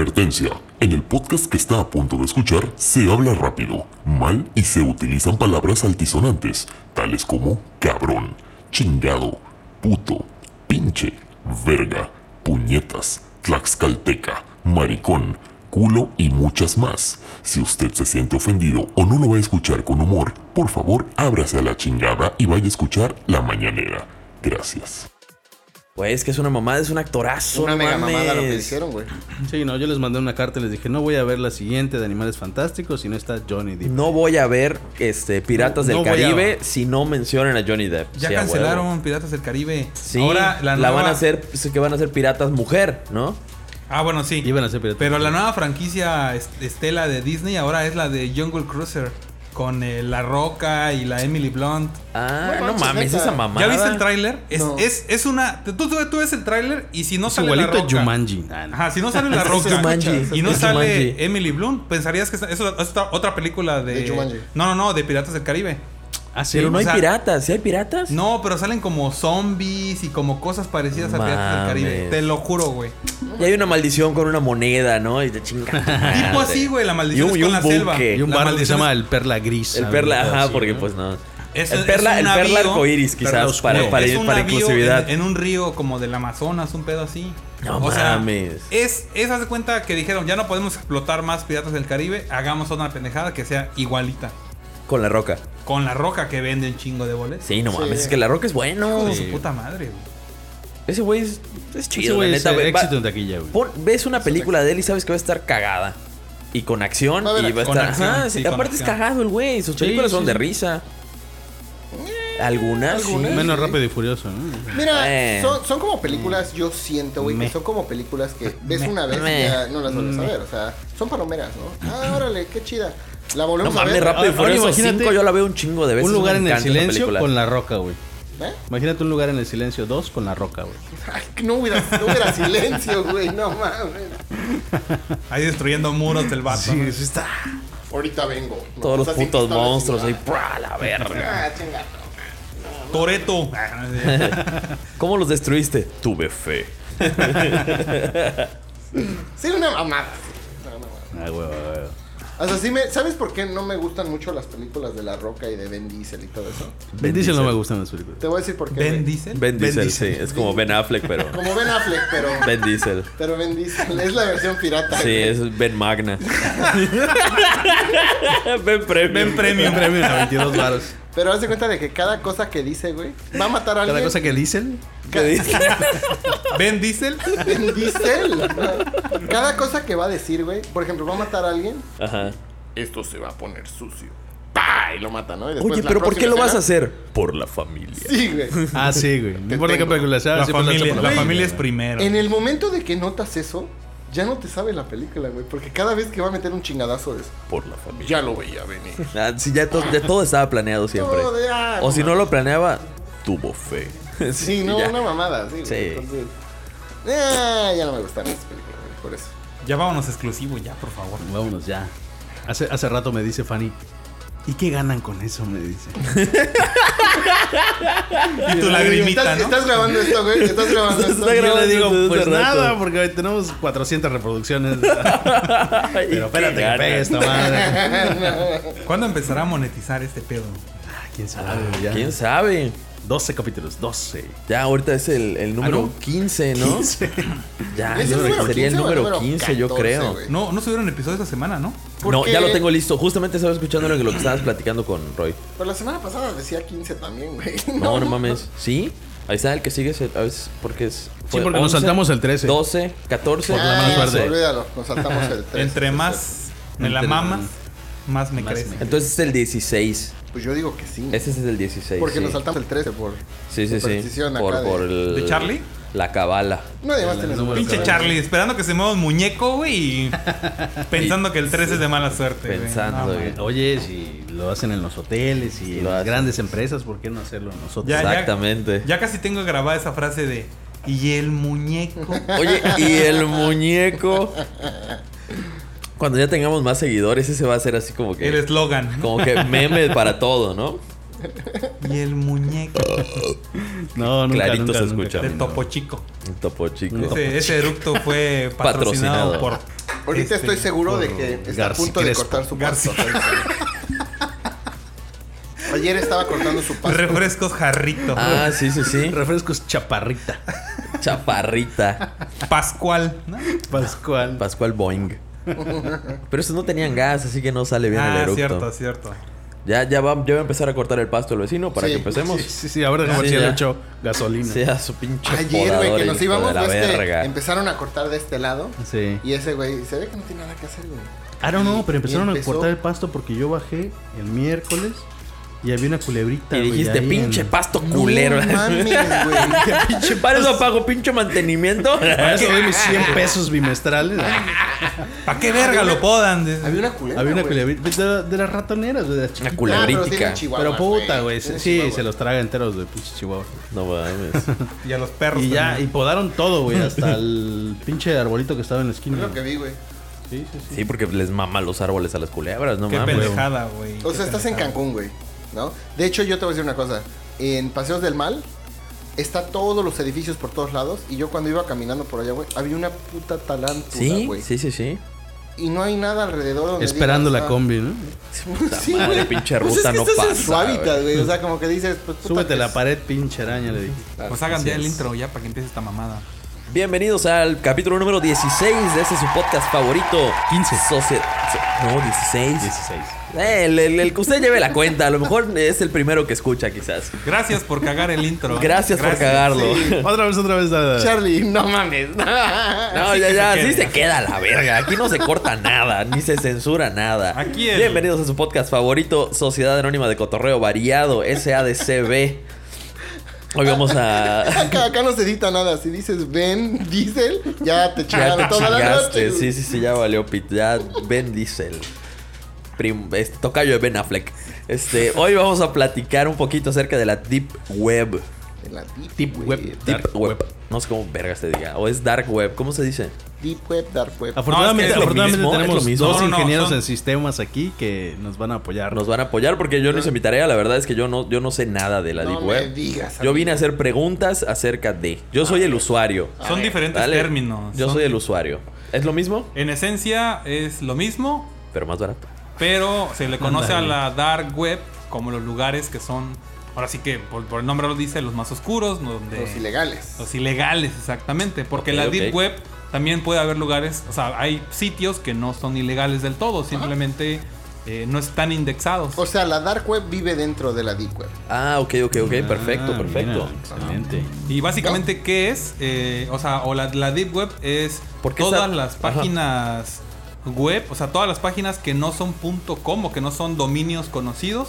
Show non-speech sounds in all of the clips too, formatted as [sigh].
Advertencia. En el podcast que está a punto de escuchar se habla rápido, mal y se utilizan palabras altisonantes, tales como cabrón, chingado, puto, pinche, verga, puñetas, tlaxcalteca, maricón, culo y muchas más. Si usted se siente ofendido o no lo va a escuchar con humor, por favor ábrase a la chingada y vaya a escuchar La Mañanera. Gracias. Güey, es que es una mamada, es un actorazo. Una no mega mames. mamada lo que hicieron, güey. Sí, no, yo les mandé una carta y les dije, no voy a ver la siguiente de Animales Fantásticos si no está Johnny Depp. No voy a ver este Piratas No- del no voy a- Caribe si no mencionan a Johnny Depp. Ya Sí, cancelaron. Piratas del Caribe. Sí, Ahora la, la, nueva... van a hacer, pues, que van a ser piratas mujer, ¿no? Ah, bueno, sí. Iban a ser piratas. Pero la nueva franquicia est- estela de Disney ahora es la de Jungle Cruiser. Con eh, La Roca y la Emily Blunt. Ah, No mames, esa mamada. ¿Ya viste el tráiler? Es, No. es, es una... Tú, tú, tú ves el tráiler y si no Es sale La Roca... Jumanji. Ah, no. Ajá, si no sale La [laughs] Es Roca Jumanji, y no es sale Jumanji. Emily Blunt, pensarías que es, es otra, otra película de... De Jumanji. No, no, no, de Piratas del Caribe. Ah, sí. Pero no o hay sea- piratas, ¿sí hay piratas? No, pero salen como zombies y como cosas parecidas a Piratas del Caribe. Mames. Te lo juro, güey. Y hay una maldición con una moneda, ¿no? Y te chinga. [laughs] Tipo así, güey, la maldición Y un- es y con un la selva. buque. Y un barco que se llama es- el Perla Gris. El perla, ajá, así, porque ¿no? pues no. Es- el es perla, un el perla navío- arcoiris, perla quizás, oscura. para, para, es un para navío inclusividad. En, en un río como del Amazonas, un pedo así. No o sea, mames. es, es haz de cuenta que dijeron, ya no podemos explotar más piratas del Caribe, hagamos otra pendejada que sea igualita. Con la roca. Con la roca que vende un chingo de boletos. Sí, no Sí. mames, es que la roca es bueno. Hijo de su puta madre, güey. Ese güey es, es chido, güey la es neta. ve- va- éxito en taquilla, güey. pon- ves una película de él y sabes que va a estar cagada. Y con acción. Va a haber y va a estar. acción, Ajá, sí, sí, con aparte es cagado el güey. Sus Sí, películas son sí. de risa. Algunas. sí. Algunas. Menos rápido y furioso, ¿no? Mira, Eh. son, son como películas, yo siento, güey, que Me. son como películas que ves Me. una vez Me. y ya no las vuelves a ver. O sea, son palomeras, ¿no? Ah, órale, qué chida. La No volvemos a mames, ver. rápido y Ahora furioso. imagínate 5 yo la veo un chingo de veces. Un lugar en el silencio con la roca, güey. ¿Eh? Imagínate un lugar en el silencio 2 con la roca, güey. Ay, que no hubiera, no hubiera [laughs] silencio, güey, no mames. Ahí destruyendo muros del vato. ¿no? está. Ahorita vengo. ¿no? Todos los sí, putos monstruos ahí. ¡prua! la verga. Ah, chingada. Toreto. [laughs] ¿Cómo los destruiste? Tuve fe. Sí, una mamada. sí, una mamada. Ah, güey, güey, güey. O sea, sí me, ¿sabes por qué no me gustan mucho las películas de La Roca y de Ben Diesel y todo eso? Ben Diesel no me gustan las películas. Te voy a decir por qué. Ben. Diesel. Ben Diesel, Diesel. sí. Es como Ben Affleck, pero. [laughs] Como Ben Affleck, pero. [laughs] Ben Diesel. Pero Ben Diesel es la versión pirata. Sí, güey. es Ben Magna. [laughs] ben Premium. Ben Premium. Premio a 22 varos. Pero haz de cuenta de que cada cosa que dice, güey, va a matar a alguien. Cada cosa que dicen. ¿Qué dice? [laughs] Ben Diesel. Ben Diesel. Cada cosa que va a decir, güey. Por ejemplo, va a matar a alguien. Ajá. Esto se va a poner sucio. ¡Pah! Y lo mata, ¿no? Y después Oye, pero ¿por qué lo vas a escena- hacer? Por la familia. Sí, güey. Ah, sí, güey. No importa qué película sea. La familia, la familia es primero. En el momento de que notas eso, ya no te sabe la película, güey. Porque cada vez que va a meter un chingadazo es. Por la familia. Ya lo veía venir. [laughs] Ah, sí, ya, to- ya todo estaba planeado siempre. Todo ah, O si no lo planeaba, tuvo fe. [laughs] Sí, no, ya. una mamada, sí. güey. Sí. Entonces, eh, ya no me gustan esas películas, güey, por eso. Ya vámonos exclusivo, ya, por favor. Vámonos ya. Hace, hace rato me dice Fanny. ¿Y qué ganan con eso? Me dice. [laughs] Y tu lagrimita, ¿Estás, ¿no? estás grabando esto, güey? ¿Estás grabando esto? Yo le digo, pues nada, porque hoy tenemos 400 reproducciones. [laughs] Pero espérate que pegue esta madre. [laughs] ¿Cuándo empezará a monetizar este pedo? Ah, ¿Quién sabe? Ya. ¿Quién sabe? 12 capítulos, 12. Ya, ahorita es el, el número Ah, ¿no? 15, ¿no? 15. [laughs] Ya, ¿Es el yo creo que número sería el 15 o el número número 15, yo 14, creo. güey? No, no subieron episodio esta semana, ¿no? ¿Por No, ya lo tengo listo. Justamente estaba escuchando lo que lo que estabas platicando con Roy. Pero la semana pasada decía 15 también, güey. [laughs] No, no, mames. ¿Sí? Ahí está el que sigue. es el- A veces, porque es. Sí, fue porque nos 11, saltamos el 13. 12, 14. Por la mala Ah, suerte. olvídalo, nos saltamos el 3. Entre más me la Entre- mamas, más me Más crece. me- Entonces es el 16. Pues yo digo que sí. Ese es el 16. porque sí. nos saltamos el 13 por Sí, sí, sí. Por, acá de- por el. ¿De Charlie? La cabala. Nadie más tiene número Pinche. Charlie, esperando que se mueva un muñeco, güey, y [laughs] pensando que el 13 es de mala suerte. güey. Pensando, No, güey. Oye, si lo hacen en los hoteles y en las grandes empresas, ¿por qué no hacerlo nosotros? Ya, ya. Exactamente. Ya casi tengo grabada esa frase de y el muñeco. Oye, y el muñeco. [laughs] Cuando ya tengamos más seguidores, ese va a ser así como El que. eslogan. Como que meme para todo, ¿no? Y el muñeco No, nunca, Clarito nunca, se nunca. escucha. de Topo Chico. Un topo chico. Ese, ese eructo fue [laughs] patrocinado, Patrocinado. por Ahorita Este, estoy seguro de que está a Garci punto de cortar su pasto. [laughs] Ayer estaba cortando su pasto. Refrescos jarrito. Ah, sí, sí, sí. Refrescos chaparrita. Chaparrita. Pascual. ¿no? Pascual. Pascual Boing. Pero estos no tenían gas, así que no sale bien el Ah, eructo. cierto, cierto. Ya, ya, va, ya va a empezar a cortar el pasto el vecino para Sí, que empecemos. Sí, sí, sí, ahora dejamos Sí, si le ya. echo gasolina. Sea su pinche Ayer, güey, que nos íbamos, verga. empezaron a cortar de este lado. Sí. Y ese güey se ve que no tiene nada que hacer, güey. Ah, no, no, pero empezaron empezó- a cortar el pasto porque yo bajé el miércoles y había una culebrita. Y dijiste, pinche en- pasto culero. No mames, güey. [laughs] pinche Para eso pago pinche mantenimiento. Para eso [laughs] doy mis 100 pesos bimestrales. ¿Para qué verga lo podan? Había una culebra. Había una culebrita de, de las ratoneras, güey, de las Una chiquitas. Ah, pero culebrítica. puta, güey. Sí, se los traga enteros de pinche chihuahua. No mames. [laughs] Y a los perros. Y ya, y podaron todo, güey. Hasta el pinche arbolito que estaba en la Es esquina. lo que vi, güey. Sí, sí, sí. Sí, porque les mama los árboles a las culebras, no Qué mames. pendejada, güey. O sea, Qué estás en. Cancún, güey. ¿No? De hecho, yo te voy a decir una cosa. En Paseos del Mal está todos los edificios por todos lados. Y yo cuando iba caminando por allá, güey, había una puta talántula, Sí, güey. sí, sí, sí. Y no hay nada alrededor donde Esperando digas, la ah, combi, ¿no? Sí, [laughs] madre, güey. pinche Pues ruta es que no en pasa, su hábitat, güey. güey. O sea, como que dices, pues puta, Súbete que la es- pared, pinche araña, le dije. Pues hagan ya el intro ya para que empiece esta mamada. Bienvenidos al capítulo número 16 de este su podcast favorito. 15. Socie- so- no, 16. 16. Eh, el, el- el que usted lleve la cuenta. A lo mejor es el primero que escucha, quizás. Gracias por cagar el intro. Gracias, por cagarlo. Sí. [laughs] Otra vez, otra vez. da- da- Charlie, no mames. [laughs] No, ya, ya, así se queda la verga. Aquí no se corta nada, ni se censura nada. Aquí el- Bienvenidos a su podcast favorito, Sociedad Anónima de Cotorreo Variado, SADCB. Hoy vamos a. [laughs] Acá, acá no se edita nada. Si dices Ben Diesel, ya te chingaron toda la noche. Sí, sí, sí, ya valió pit. Ya Ben Diesel. Prim- este, tocayo de Ben Affleck. Este, hoy vamos a platicar un poquito acerca de la Deep Web. En la deep, Deep web. Web. Deep Dark web. No sé cómo verga se diga. O es Dark Web. ¿Cómo se dice? Deep Web, Dark Web. Afortunadamente, No, es que afortunadamente tenemos mismo. dos No, no, no, ingenieros son- en sistemas aquí que nos van a apoyar. Nos van a apoyar porque yo no hice mi tarea. La verdad es que yo no, yo no sé nada de la no Deep me Web. digas. Yo vine a hacer preguntas acerca de. Yo soy el usuario. Son ver, diferentes Dale. términos. Yo Son- soy el usuario. ¿Es lo mismo? En esencia es lo mismo, Pero más barato. pero se le conoce a la dark web como los lugares que son, ahora sí que por, por el nombre lo dice, los más oscuros, donde Los ilegales. los ilegales exactamente, porque la deep web también puede haber lugares, o sea, hay sitios que no son ilegales del todo, simplemente eh, no están indexados. O sea, la Dark Web vive dentro de la Deep Web. Ah, ok, ok, ok. Perfecto, Ah, perfecto. mira, excelente. Y básicamente, ¿qué es? Eh, o sea, o la, la Deep Web es ¿Por qué todas esa- las Ajá. páginas web, o sea, todas las páginas que no son .com o que no son dominios conocidos,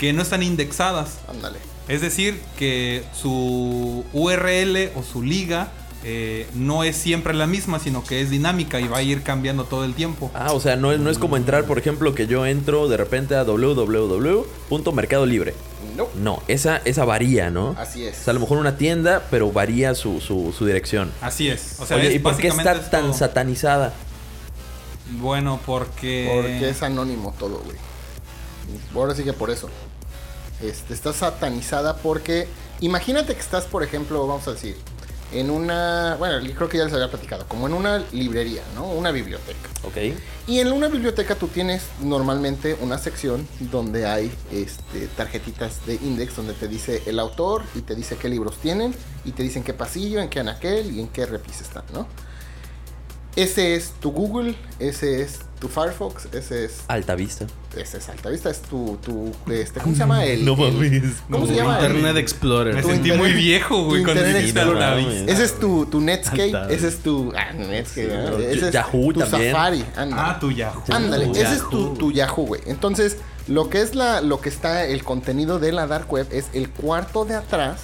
que no están indexadas. Ándale. Es decir, que su URL o su liga eh, no es siempre la misma, sino que es dinámica y va a ir cambiando todo el tiempo. Ah, o sea, no, es- no es como entrar, por ejemplo, que yo entro de repente a www.mercado libre. No. No, esa, esa varía, ¿no? Así es. O sea, a lo mejor una tienda, pero varía su, su, su dirección. Así es. O sea, Oye, es ¿y por qué está es tan todo. satanizada? Bueno, porque... Porque es anónimo todo, güey. Ahora sí que por eso. Este, está satanizada porque. Imagínate que estás, por ejemplo, vamos a decir, en una. Bueno, creo que ya les había platicado. Como en una librería, ¿no? Una biblioteca. Ok. Y en una biblioteca tú tienes normalmente una sección donde hay este, tarjetitas de index donde te dice el autor y te dice qué libros tienen y te dicen qué pasillo, en qué anaquel y en qué repis están, ¿no? Ese es tu Google, ese es tu Firefox, ese es Alta vista. ese es Altavista, es tu, tu este, ¿cómo se llama? [laughs] El, No el- mames. ¿Cómo se llama? Internet El- Explorer. Me sentí muy viejo, güey, cuando internet dijiste Explorer. Altavista. Ese es tu, tu Netscape, Altavista. ese es tu ah, Netscape, ese es Yahoo tu también. Safari, ándale. Ah, tu Yahoo. Ándale, Yahoo. ese es tu, tu Yahoo, güey. Entonces, lo que es la, lo que está el contenido de la dark web es el cuarto de atrás,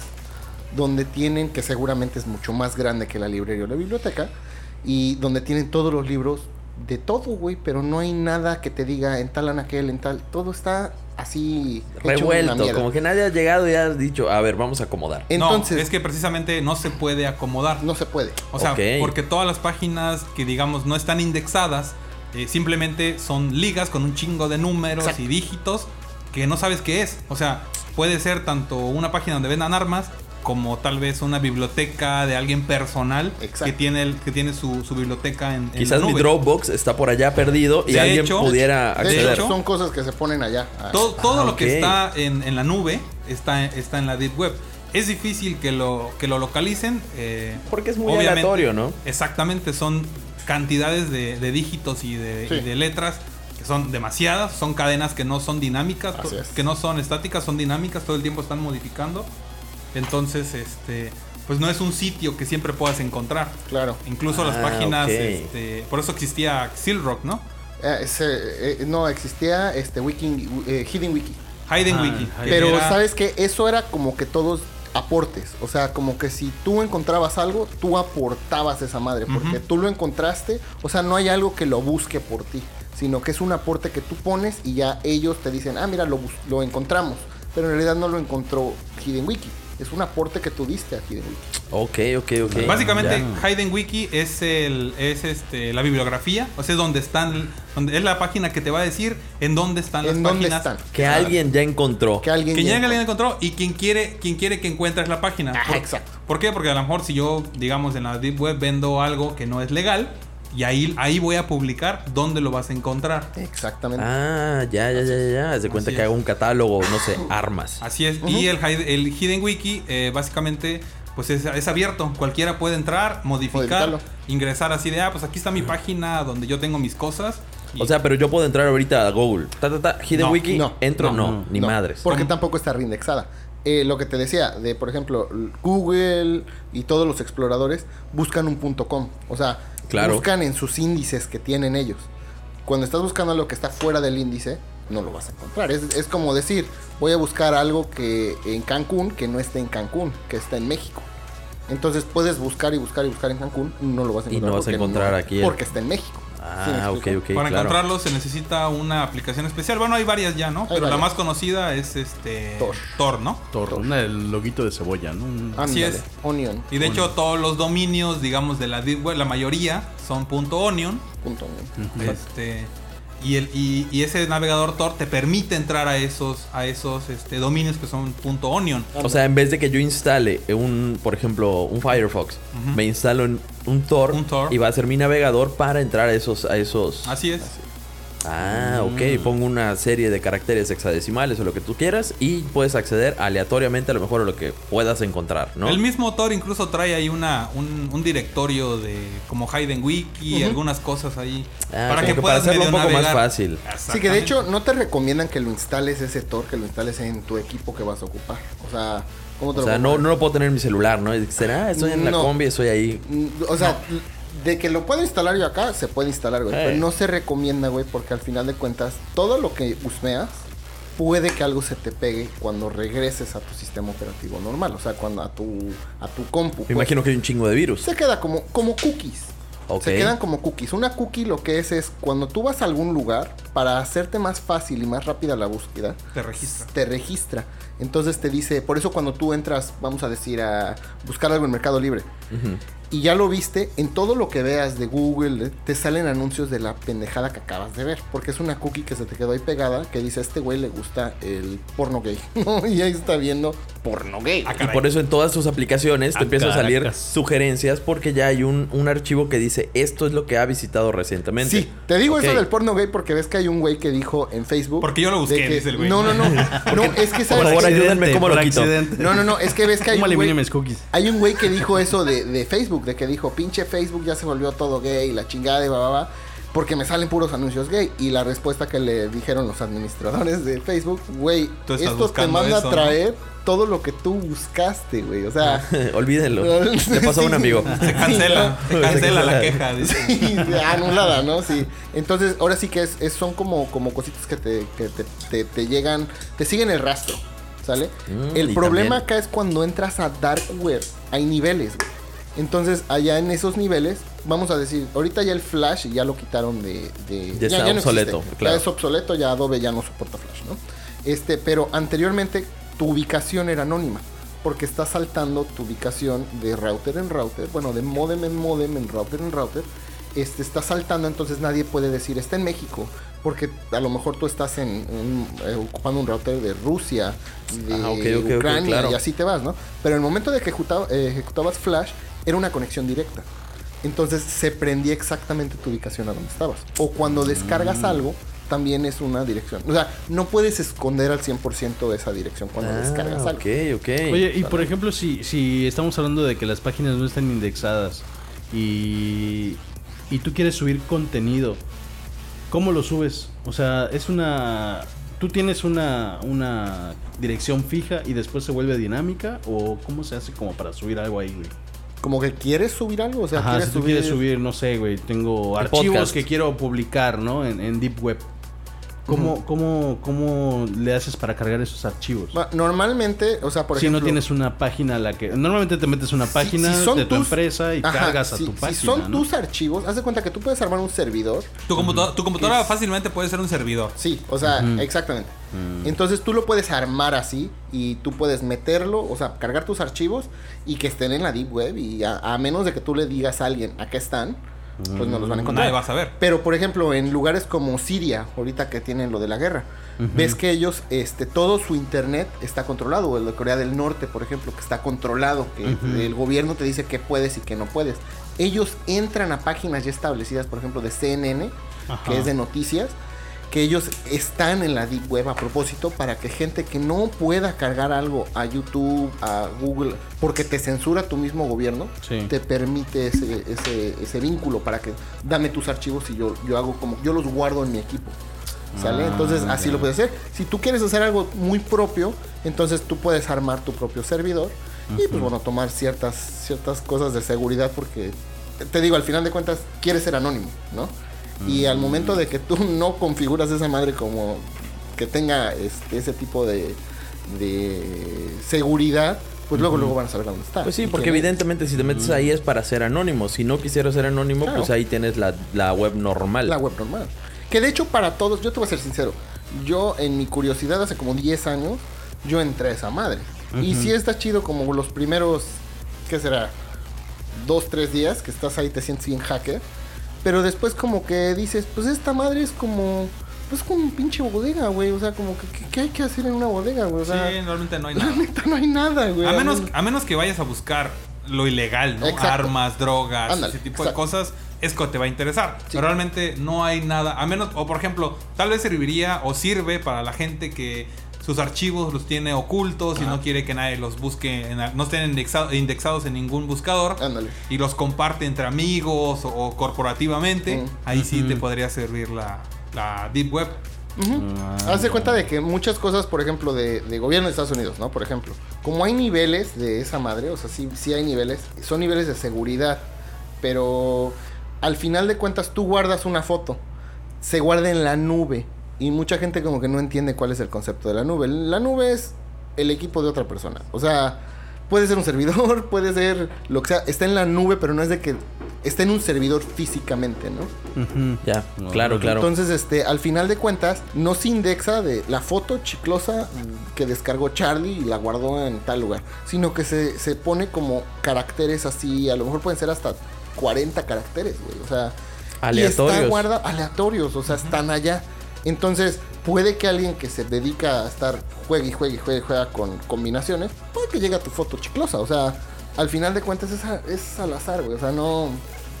donde tienen, que seguramente es mucho más grande que la librería o la biblioteca, y donde tienen todos los libros de todo, güey, pero no hay nada que te diga en tal anaquel, en tal, todo está así Revuelto. Como que nadie ha llegado y ha dicho, a ver, vamos a acomodar. Entonces, no, es que precisamente no se puede acomodar. no se puede. O sea, porque todas las páginas que digamos no están indexadas, eh, simplemente son ligas con un chingo de números Exacto. y dígitos que no sabes qué es. O sea, puede ser tanto una página donde vendan armas como tal vez una biblioteca de alguien personal Exacto. que tiene el, que tiene su, su biblioteca en, en Quizás la mi nube. Dropbox está por allá perdido y De alguien hecho- pudiera De acceder. hecho, son cosas que se ponen allá. Todo, todo Ah, lo que está en, en la nube está, está en la Deep Web. Es difícil que lo, que lo localicen. eh, Porque es muy aleatorio, ¿no? Exactamente, son cantidades de, de dígitos y de, Sí. y de letras que son demasiadas. Son cadenas que no son dinámicas, es. que no son estáticas, son dinámicas, todo el tiempo están modificando. Entonces, este, pues no es un sitio que siempre puedas encontrar. Claro. Incluso las Ah, páginas, este, por eso existía Silrock, ¿no? Eh, eh, no, existía este Wiki, eh, Hidden Wiki. Hidden Ah, Wiki. Pero era- sabes que eso era como que todos aportes. O sea, como que si tú encontrabas algo, tú aportabas esa madre. Porque tú lo encontraste. O sea, no hay algo que lo busque por ti. Sino que es un aporte que tú pones y ya ellos te dicen, ah, mira, lo, lo encontramos. Pero en realidad no lo encontró Hidden Wiki. Es un aporte que tú diste a Hidden Wiki. Ok, ok, ok. Básicamente, Ya. Hidden Wiki es el es este la bibliografía, o sea, es donde están donde es la página que te va a decir en dónde están las ¿En dónde páginas. están? Que alguien ya encontró. Que alguien Que ya ya alguien encontró. encontró y quien quiere quien quiere que encuentres la página. Ajá, ¿Por- exacto. ¿Por qué? Porque a lo mejor si yo, digamos, en la Deep Web vendo algo que no es legal y ahí, ahí voy a publicar dónde lo vas a encontrar. Exactamente. Ah, ya, ya, ya, ya, ya. Se cuenta Así que es. hago un catálogo, no sé, armas. Así es. Y el, el Hidden Wiki, eh, básicamente, pues es, es abierto. Cualquiera puede entrar, modificar, Modificarlo. ingresar así de, ah, pues aquí está mi página donde yo tengo mis cosas. y- O sea, pero yo puedo entrar ahorita a Google. Ta, ta, ta, Hidden No, Wiki. no, entro, no, no, ni No, madres. Porque ¿Cómo? tampoco está reindexada. Eh, lo que te decía, de por ejemplo, Google y todos los exploradores buscan un punto .com. O sea, Claro. buscan en sus índices que tienen ellos. Cuando estás buscando algo que está fuera del índice, no lo vas a encontrar. Es, es como decir, voy a buscar algo que en Cancún que no esté en Cancún, que está en México. Entonces puedes buscar y buscar y buscar en Cancún, no lo vas a Y encontrar. no vas a encontrar aquí Porque está en México. ¿Sí me Ah, ok, ok. Para claro. encontrarlo se necesita una aplicación especial. Bueno, hay varias ya, ¿no? Pero la más conocida es este Tor. Tor, ¿no? Tor, una- el loguito de cebolla, ¿no? Un- Así es. Onion. Y de hecho todos los dominios, digamos, de la Deep Web, la mayoría son .onion. punto onion. Este y el y, y ese navegador Tor te permite entrar a esos a esos este, dominios que son .onion. O sea, en vez de que yo instale un, por ejemplo, un Firefox, me instalo en un Tor, Un Tor. y va a ser mi navegador para entrar a esos, a esos. Así es. Ah, Mm. ok. Pongo una serie de caracteres hexadecimales o lo que tú quieras y puedes acceder aleatoriamente a lo mejor a lo que puedas encontrar, ¿no? El mismo Tor incluso trae ahí una, un, un directorio de como Hidden Wiki y algunas cosas ahí. Ah, como que para puedas hacerlo un poco más fácil. Sí, que de hecho no te recomiendan que lo instales ese Tor, que lo instales en tu equipo que vas a ocupar. O sea, ¿cómo te O lo sea, no, no lo puedo tener en mi celular, ¿no? ¿Será? Estoy en la combi, estoy ahí. Mm, O sea, de que lo puedo instalar yo acá, se puede instalar, güey. Pero no se recomienda, güey, porque al final de cuentas, todo lo que husmeas, puede que algo se te pegue cuando regreses a tu sistema operativo normal. O sea, cuando a tu, a tu compu. Me pues, imagino que hay un chingo de virus. Se queda como, como cookies. Ok. Se quedan como cookies. Una cookie lo que es es cuando tú vas a algún lugar, para hacerte más fácil y más rápida la búsqueda, Te registra. te registra. Entonces te dice, por eso cuando tú entras, vamos a decir, a buscar algo en Mercado Libre. Y ya lo viste, en todo lo que veas de Google, te salen anuncios de la pendejada que acabas de ver. Porque es una cookie que se te quedó ahí pegada, que dice, a este güey le gusta el porno gay. [laughs] ¿no? y ahí está viendo porno gay. Ah, Y por eso en todas tus aplicaciones te Ah, empiezan a salir sugerencias porque ya hay un, un archivo que dice esto es lo que ha visitado recientemente. Sí, te digo eso del porno gay porque ves que hay un güey que dijo en Facebook. Porque yo lo busqué, que- dice el güey. No, no, no. [laughs] no, es que Por sabes favor, que- ayúdenme, ¿cómo lo por quito? accidente. No, no, no, es que ves que hay ¿Cómo un güey, mis cookies? hay un güey que dijo eso de, de Facebook, de que dijo, pinche Facebook ya se volvió todo gay, la chingada y va, va, va, porque me salen puros anuncios gay. Y la respuesta que le dijeron los administradores de Facebook, güey, Tú estás esto te buscando manda eso, a ¿no? traer todo lo que tú buscaste, güey. O sea, [laughs] Olvídenlo. [laughs] Le pasó a un amigo. Se cancela, se cancela la queja. dice. [laughs] Sí, anulada, ¿no? Sí. Entonces, ahora sí que es, es- son como, como cositas que, te, que te, te- te llegan, te siguen el rastro, ¿sale? Mm, el problema también- acá es cuando entras a Dark Web, hay niveles, güey. Entonces, allá en esos niveles, vamos a decir, ahorita ya el Flash ya lo quitaron de... de- Ya está obsoleto, existe. claro. Ya es obsoleto, ya Adobe ya no soporta Flash, ¿no? Este, pero anteriormente tu ubicación era anónima. Porque está saltando tu ubicación de router en router, bueno, de modem en modem, en router en router. este, está saltando, entonces nadie puede decir está en México. Porque a lo mejor tú estás en, en- eh, ocupando un router de Rusia, de Ah, Ucrania, claro. y así te vas, ¿no? Pero en el momento de que ejecuta- eh, ejecutabas Flash, era una conexión directa. Entonces se prendía exactamente tu ubicación a donde estabas. O cuando descargas algo, también es una dirección. O sea, no puedes esconder al 100% esa dirección cuando descargas Ah, algo. ok, ok. Oye, y por ejemplo, si, si estamos hablando de que las páginas no están indexadas y, y tú quieres subir contenido, ¿cómo lo subes? O sea, es una... ¿Tú tienes una, una dirección fija y después se vuelve dinámica? ¿O cómo se hace como para subir algo ahí, güey? Como que quieres subir algo, o sea, Ajá, quieres si tú subir... quieres subir, no sé, güey, tengo El archivos podcast. que quiero publicar, ¿no? En, en Deep Web. ¿Cómo, cómo, ¿Cómo le haces para cargar esos archivos? Normalmente, o sea, por si ejemplo... no tienes una página a la que... Normalmente te metes a una si- página si son de tu tus- empresa y Ajá, cargas a si- tu página, Si son ¿no? tus archivos, haz de cuenta que tú puedes armar un servidor. Tu, computa- tu computadora Es- fácilmente puede ser un servidor. Sí, o sea, exactamente. Entonces tú lo puedes armar así y tú puedes meterlo, o sea, cargar tus archivos y que estén en la Deep Web y a, a menos de que tú le digas a alguien, acá están, pues no los van a encontrar. Nadie va a saber. Pero por ejemplo, en lugares como Siria, ahorita que tienen lo de la guerra, ves que ellos, este, todo su internet está controlado. O el de Corea del Norte, por ejemplo, que está controlado, que el gobierno te dice qué puedes y qué no puedes. Ellos entran a páginas ya establecidas, por ejemplo, de CNN, Ajá. que es de noticias, que ellos están en la Deep Web a propósito para que gente que no pueda cargar algo a YouTube, a Google, porque te censura tu mismo gobierno, Sí. te permite ese, ese, ese vínculo para que dame tus archivos y yo, yo hago como, yo los guardo en mi equipo. ¿Sale? Ah, entonces así lo puedes hacer. Si tú quieres hacer algo muy propio, entonces tú puedes armar tu propio servidor y pues bueno, tomar ciertas, ciertas cosas de seguridad porque te digo, al final de cuentas quieres ser anónimo, ¿no? Y al momento de que tú [laughs] no configuras esa madre como que tenga este, ese tipo de, de seguridad, pues luego luego van a saber dónde está. Pues sí, porque es. evidentemente si te metes ahí es para ser anónimo. Si no quisieras ser anónimo, Claro. pues ahí tienes la, la web normal. La web normal. Que de hecho para todos, yo te voy a ser sincero, yo en mi curiosidad hace como 10 años, yo entré a esa madre. Y sí está chido como los primeros, ¿qué será? Dos, tres días que estás ahí, te sientes bien hacker. Pero después como que dices, pues esta madre es como, pues como un pinche bodega, güey. O sea, como que, ¿qué hay que hacer en una bodega, güey? O sea, sí, realmente no hay nada. neta no hay nada, güey. A menos, a menos que vayas a buscar lo ilegal, ¿no? Exacto. Armas, drogas, ese tipo exacto. de cosas, es que te va a interesar. Sí. Pero realmente no hay nada, a menos, o por ejemplo, tal vez serviría o sirve para la gente que sus archivos los tiene ocultos y no quiere que nadie los busque, en no estén indexado- indexados en ningún buscador Ándale. y los comparte entre amigos o, o corporativamente, Mm. ahí sí te podría servir la, la Deep Web. Ujú. Haz de cuenta de que muchas cosas, por ejemplo, de, de gobierno de Estados Unidos, ¿no? Por ejemplo, como hay niveles de esa madre, o sea, sí, sí hay niveles, son niveles de seguridad, pero al final de cuentas tú guardas una foto, se guarda en la nube, y mucha gente como que no entiende cuál es el concepto de la nube. La nube es el equipo de otra persona, o sea, puede ser un servidor, [laughs] puede ser lo que sea, está en la nube, pero no es de que está en un servidor físicamente, ¿no? Ya, No, claro, no, claro. Entonces, este, al final de cuentas, no se indexa de la foto chiclosa que descargó Charlie y la guardó en tal lugar, sino que se, se pone como caracteres así, a lo mejor pueden ser hasta 40 caracteres, güey, o sea, y Aleatorios. está guarda aleatorios, o sea, están allá. Entonces, puede que alguien que se dedica a estar juegue y juegue y juegue, y juega con combinaciones, puede que llegue a tu foto chiclosa, o sea, al final de cuentas es, a- es al azar, güey, o sea, no...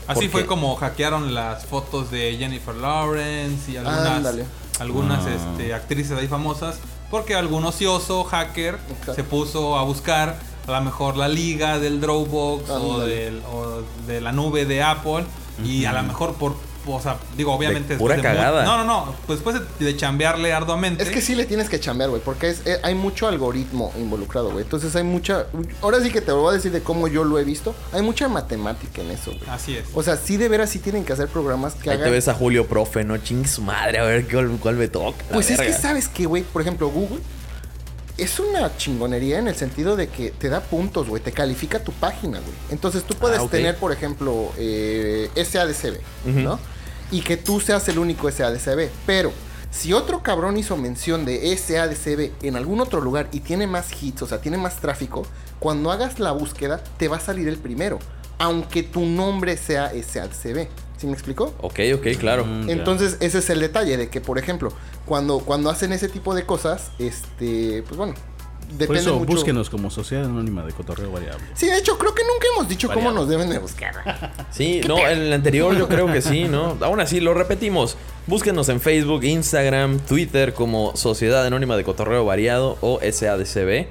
Así ¿Por fue como hackearon las fotos de Jennifer Lawrence y algunas, Ándale. algunas Ah. este, actrices ahí famosas. Porque algún ocioso hacker Exacto. se puso a buscar a lo mejor la liga del Dropbox o, del- o de la nube de Apple. Y a lo mejor por, o sea, digo, obviamente... De pura cagada. no, no, no. pues Después de, de chambearle arduamente. Es que sí le tienes que chambear, güey, porque es, eh, hay mucho algoritmo involucrado, güey. Entonces hay mucha... Ahora sí que te voy a decir de cómo yo lo he visto. Hay mucha matemática en eso, güey. Así es. O sea, sí de veras sí tienen que hacer programas que Ahí te hagan... ves a Julio Profe, ¿no? Chingue su madre, a ver cuál, cuál me toca. Pues es que sabes que, güey, por ejemplo, Google es una chingonería en el sentido de que te da puntos, güey, te califica tu página, güey. Entonces tú puedes Ah, tener, por ejemplo, eh, SADCB. ¿no? Y que tú seas el único SADCB, pero si otro cabrón hizo mención de SADCB en algún otro lugar y tiene más hits, o sea, tiene más tráfico, cuando hagas la búsqueda te va a salir el primero, aunque tu nombre sea SADCB. ¿Sí me explicó? Ok, ok, claro. Mm, ya. Entonces, ese es el detalle de que, por ejemplo, cuando, cuando hacen ese tipo de cosas, este, pues bueno, depende Por eso mucho. búsquenos como Sociedad Anónima de Cotorreo Variable. Sí, de hecho, creo que nunca hemos dicho cómo nos deben de buscar. [laughs] Sí, no, en el anterior yo creo que sí, ¿no? Aún así, lo repetimos. Búsquenos en Facebook, Instagram, Twitter como Sociedad Anónima de Cotorreo Variado o SADCB.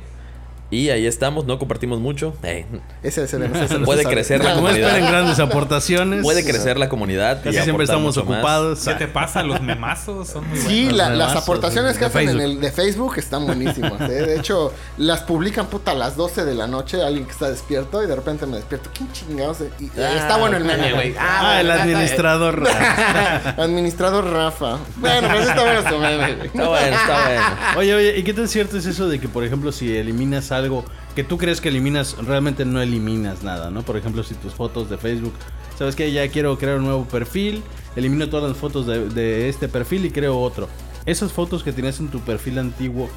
Y ahí estamos, no compartimos mucho. Eh, Ese es el ese Puede ese es el- crecer la No comunidad. esperen grandes aportaciones. puede crecer la comunidad. y Casi siempre estamos más. ocupados. ¿Qué te pasa? Los memazos son muy Sí, la- las aportaciones que hacen en Facebook. el de Facebook están buenísimas. ¿eh? De hecho, las publican puta a las 12 de la noche, alguien que está despierto y de repente me despierto. ¿Quién chingados? Y, Ah, está bueno el meme, güey. Ah, el administrador. [laughs] Administrador Rafa. Bueno, pues está bueno su meme, güey. Está bueno, está bueno. Oye, oye, ¿y qué tan cierto es eso de que, por ejemplo, si eliminas algo que tú crees que eliminas, realmente no eliminas nada, ¿no? Por ejemplo, si tus fotos de Facebook, ¿sabes qué? Ya quiero crear un nuevo perfil, elimino todas las fotos de, de este perfil y creo otro. Esas fotos que tenías en tu perfil antiguo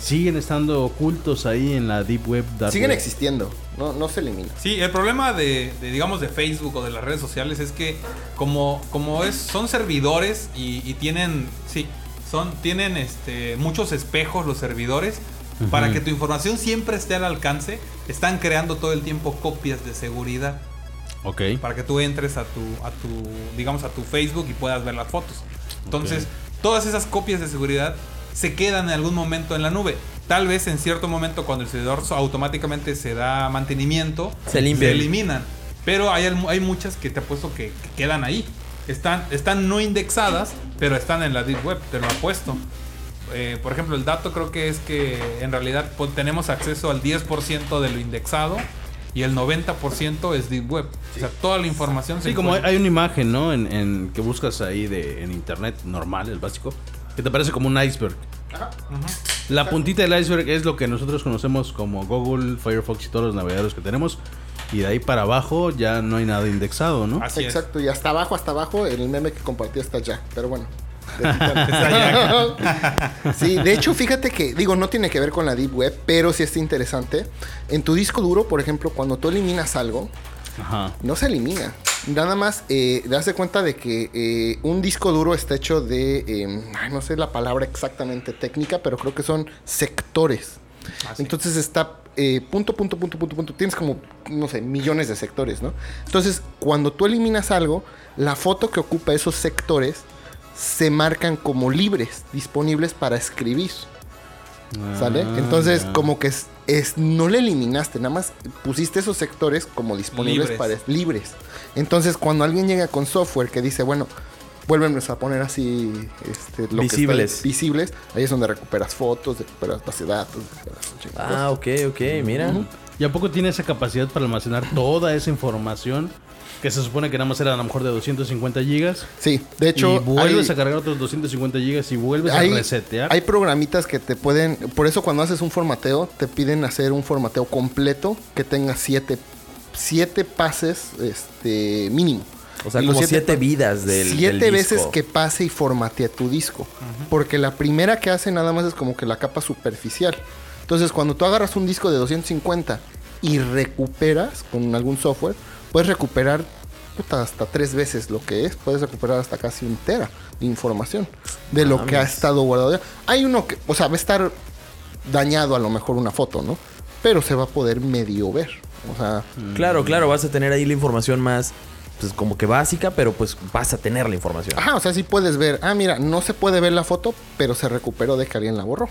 siguen estando ocultos ahí en la Deep Web. Dark Siguen Web? existiendo, no, no se elimina. Sí, el problema de, de, digamos, de Facebook o de las redes sociales es que como, como es, son servidores y, y tienen, sí, son, tienen este, muchos espejos los servidores. Para que tu información siempre esté al alcance, están creando todo el tiempo copias de seguridad. Ok. para que tú entres a tu, a tu, digamos, a tu Facebook y puedas ver las fotos. Entonces, todas esas copias de seguridad se quedan en algún momento en la nube. Tal vez en cierto momento cuando el servidor automáticamente se da mantenimiento, Se limpian. eliminan. Pero hay, hay muchas que te apuesto que, que quedan ahí. Están, están no indexadas, pero están en la Deep Web, te lo apuesto. Eh, por ejemplo, el dato creo que es que en realidad pues, tenemos acceso al 10% de lo indexado y el 90% es Deep Web. O sea, toda la información se Sí, como hay, encuentra- hay una imagen, ¿no? En, en- que buscas ahí de, en internet normal, el básico, que te parece como un iceberg. La puntita del iceberg es lo que nosotros conocemos como Google, Firefox y todos los navegadores que tenemos. Y de ahí para abajo ya no hay nada indexado, ¿no? Así es. Exacto, y hasta abajo, hasta abajo, el meme que compartió está ya. Pero bueno. Sí, de hecho, fíjate que, digo, no tiene que ver con la Deep Web, pero sí está interesante. En tu disco duro, por ejemplo, cuando tú eliminas algo, Ajá. no se elimina. Nada más, eh, das de cuenta de que eh, un disco duro está hecho de, eh, ay, no sé la palabra exactamente técnica, pero creo que son sectores. Entonces está eh, punto, punto, punto, punto, punto. Tienes como, no sé, millones de sectores, ¿no? Entonces, cuando tú eliminas algo, la foto que ocupa esos sectores se marcan como libres, disponibles para escribir. ¿Sale? Ah, Entonces, ya. como que es, es- no le eliminaste, nada más pusiste esos sectores como disponibles Libres. para libres. Entonces, cuando alguien llega con software que dice, bueno, vuélvenos a poner así este, lo que está- Visibles. visibles, ahí es donde recuperas fotos, recuperas base de datos. recuperas Ah, ok, ok, mira. ¿Y a poco tiene esa capacidad para almacenar toda esa información? Que se supone que nada más era a lo mejor de 250 gigas. Sí, de hecho, y vuelves hay- a cargar otros 250 gigas y vuelves hay, a resetear. hay programitas que te pueden, por eso cuando haces un formateo, te piden hacer un formateo completo que tenga siete, siete pases este, mínimo. O sea, Y como siete vidas del Siete del veces disco. que pase y formatea tu disco. Porque la primera que hace nada más es como que la capa superficial. Entonces, cuando tú agarras un disco de 250 y recuperas con algún software, puedes recuperar puta, hasta tres veces lo que es. Puedes recuperar hasta casi un tera de información de lo que ha estado guardado. Hay uno que, o sea, va a estar dañado a lo mejor una foto, ¿no? Pero se va a poder medio ver. O sea, Claro, claro, vas a tener ahí la información más, pues como que básica, pero pues vas a tener la información. ajá, o sea, sí puedes ver. Ah, mira, no se puede ver la foto, pero se recuperó de que alguien la borró.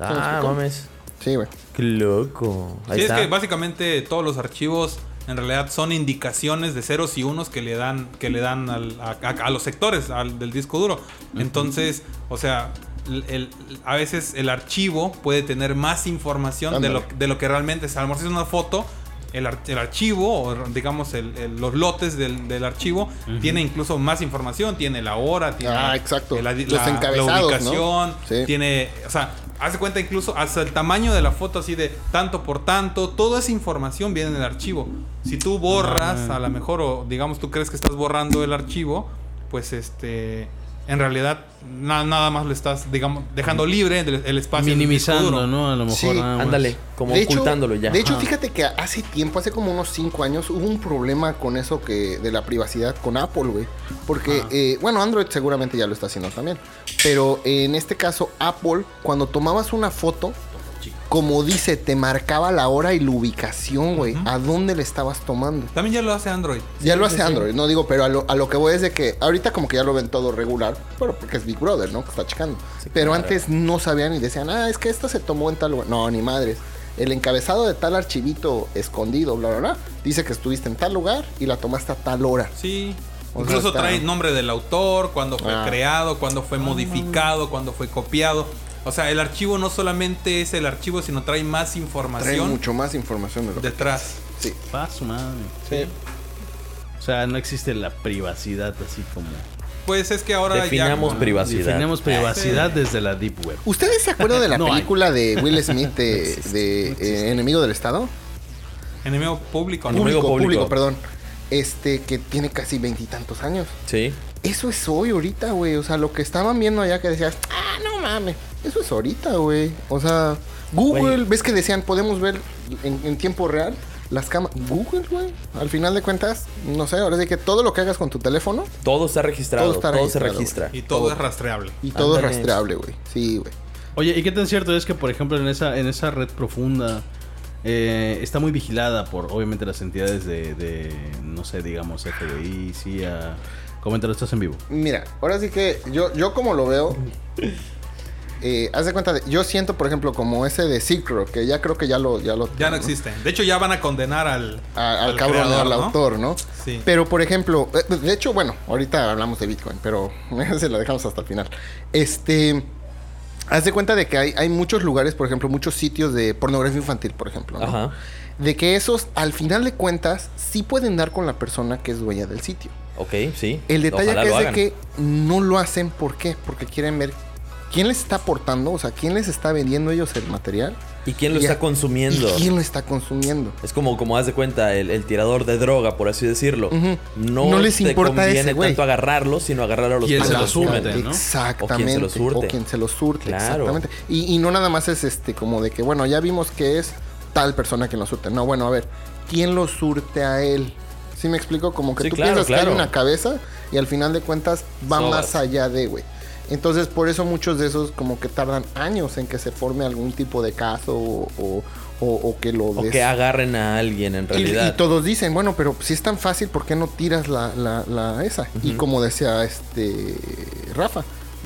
Ah, mames. Sí, güey. Qué loco. Ahí Sí, es que básicamente todos los archivos en realidad son indicaciones de ceros y unos que le dan, que le dan al- a, a- a los sectores al- del disco duro. Entonces, o sea, el- el- a veces el archivo puede tener más información de lo, de lo que realmente es. A lo mejor es una foto, el, ar- el archivo, o digamos el- el- los lotes del, del archivo, tiene incluso más información. Tiene la hora, tiene Ah, exacto. la, Los la- encabezados, la ¿no? ubicación, Sí. tiene, o sea, hace cuenta incluso hasta el tamaño de la foto así de tanto por tanto, toda esa información viene en el archivo. Si tú borras, a lo mejor o digamos tú crees que estás borrando el archivo, pues este en realidad na- nada más lo estás, digamos, dejando libre el, el espacio. Minimizando. ¿no? A lo mejor. Sí, nada más. Ándale, como De hecho- ocultándolo ya. De hecho, Ajá. fíjate que hace tiempo, hace como unos 5 años, hubo un problema con eso que de la privacidad con Apple, güey. Porque, eh, bueno, Android seguramente ya lo está haciendo también. Pero en este caso, Apple, cuando tomabas una foto, como dice, te marcaba la hora y la ubicación, güey. A dónde le estabas tomando. También ya lo hace Android. Ya lo hace Android, no digo, pero a lo, a lo que voy es de que ahorita como que ya lo ven todo regular, pero porque es Big Brother, ¿no? Que está checando. pero claro. antes no sabían y decían, ah, es que esta se tomó en tal lugar. No, ni madres. El encabezado de tal archivito escondido, bla, bla, bla, dice que estuviste en tal lugar y la tomaste a tal hora. Sí. O sea, Incluso está- trae nombre del autor, cuándo fue Ah. creado, cuándo fue modificado, cuándo fue copiado. O sea, el archivo no solamente es el archivo, sino trae más Trae información mucho más información de lo que... detrás. Sí. Pa' su madre. Sí. O sea, no existe la privacidad así como. Pues es que ahora Definamos ya... privacidad. Definimos privacidad desde la Deep Web. ¿Ustedes se acuerdan de la [laughs] No hay. película de [laughs] Will Smith de, de, eh, Enemigo del Estado? Enemigo público, ¿no? Enemigo Público, público. público, perdón. Este, que tiene casi veintitantos años. Sí. Eso es hoy, ahorita, güey. O sea, lo que estaban viendo allá que decías, ah, no mames. Eso es ahorita, güey. O sea, Google, ves que decían, podemos ver en, en tiempo real las cámaras. Google, güey. Al final de cuentas, no sé, ahora sí que todo lo que hagas con tu teléfono Todo está registrado. Todo Todo, está se registrado, registra. Y todo, Todo. es rastreable. y todo es rastreable, güey. Sí, güey. Oye, ¿y qué tan cierto es que, por ejemplo, en esa, en esa red profunda eh, está muy vigilada por, obviamente, las entidades de, de, no sé, digamos, FBI, CIA? Coméntalo, estás en vivo. Mira, ahora sí que yo, yo como lo veo, [laughs] eh, haz de cuenta, de- yo siento, por ejemplo, como ese de Cicro, que ya creo que ya lo... Ya, lo Ya no existe. De hecho, ya van a condenar al, a- al, cabrón, creador, al ¿no? autor, ¿no? Sí. Pero, por ejemplo, eh, de hecho, bueno, ahorita hablamos de Bitcoin, pero [laughs] se lo dejamos hasta el final. Este, haz de cuenta de que hay, hay muchos lugares, por ejemplo, muchos sitios de pornografía infantil, por ejemplo, ¿no? Ajá. De que esos, al final de cuentas, sí pueden dar con la persona que es dueña del sitio. Ok, sí. El detalle que es de que no lo hacen, ¿por qué? Porque quieren ver quién les está aportando, o sea, quién les está vendiendo ellos el material. ¿Y quién lo y a- está consumiendo? ¿Y quién lo está consumiendo? Es como, como haz de cuenta, el, el tirador de droga, por así decirlo. No, No les te importa conviene ese, tanto agarrarlo, sino agarrar a los ¿Quién que se lo lo consumen. surte, ¿no? Exactamente. O quien se lo surte. O quien se surte, Claro. exactamente. Y, y no nada más es este como de que, bueno, ya vimos que es tal persona quien lo surte. No, bueno, a ver, ¿quién lo surte a él? ¿Sí me explico? Como que Sí, tú claro, piensas que hay una cabeza y al final de cuentas va más allá de, güey. Entonces, por eso muchos de esos como que tardan años en que se forme algún tipo de caso o, o- o- o que lo O des- que agarren a alguien en realidad. y todos dicen, bueno, pero si es tan fácil, ¿por qué no tiras la, la- la esa? Y como decía este Rafa,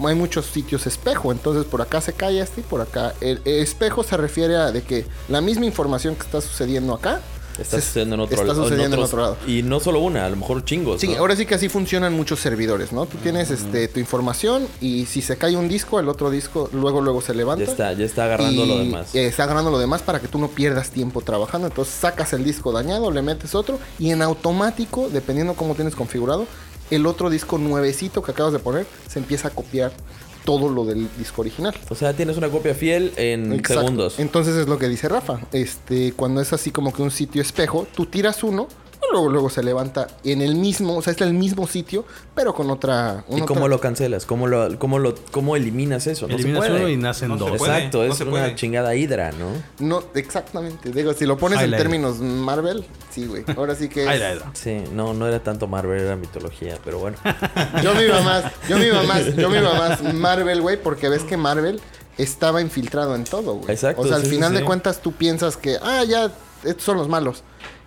hay muchos sitios espejo, entonces por acá se cae este y por acá. El, el espejo se refiere a de que la misma información que está sucediendo acá Está se- sucediendo en otro, está lado- sucediendo en otros- otro lado. Y no solo una, a lo mejor chingos. Sí, ¿no? ahora sí que así funcionan muchos servidores, ¿no? Tú tienes este tu información y si se cae un disco, el otro disco luego luego se levanta. Ya está, ya está agarrando lo demás. eh, está agarrando lo demás para que tú no pierdas tiempo trabajando. Entonces sacas el disco dañado, le metes otro y en automático, dependiendo cómo tienes configurado, el otro disco nuevecito que acabas de poner se empieza a copiar todo lo del disco original. O sea, tienes una copia fiel en Exacto. segundos. Entonces es lo que dice Rafa. Este, cuando es así como que un sitio espejo, tú tiras uno, luego, luego se levanta en el mismo, o sea, es el mismo sitio, pero con otra. ¿Y cómo otra- lo cancelas? ¿Cómo lo, cómo lo, cómo eliminas eso? No Eliminas se puede. uno y nacen No se dos. puede. Exacto, no es se una puede. chingada hidra, ¿no? No, exactamente. Digo, si lo pones Ay, en la- términos Marvel, sí, güey. Ahora sí que. Ahí es- [laughs] la era. Sí, no, no era tanto Marvel, era mitología, pero bueno. [laughs] Yo me iba más, yo me iba más, yo me iba más Marvel, güey, porque ves que Marvel estaba infiltrado en todo, güey. Exacto, O sea, al sí, sí, final de cuentas tú piensas que, ah, ya, estos son los malos.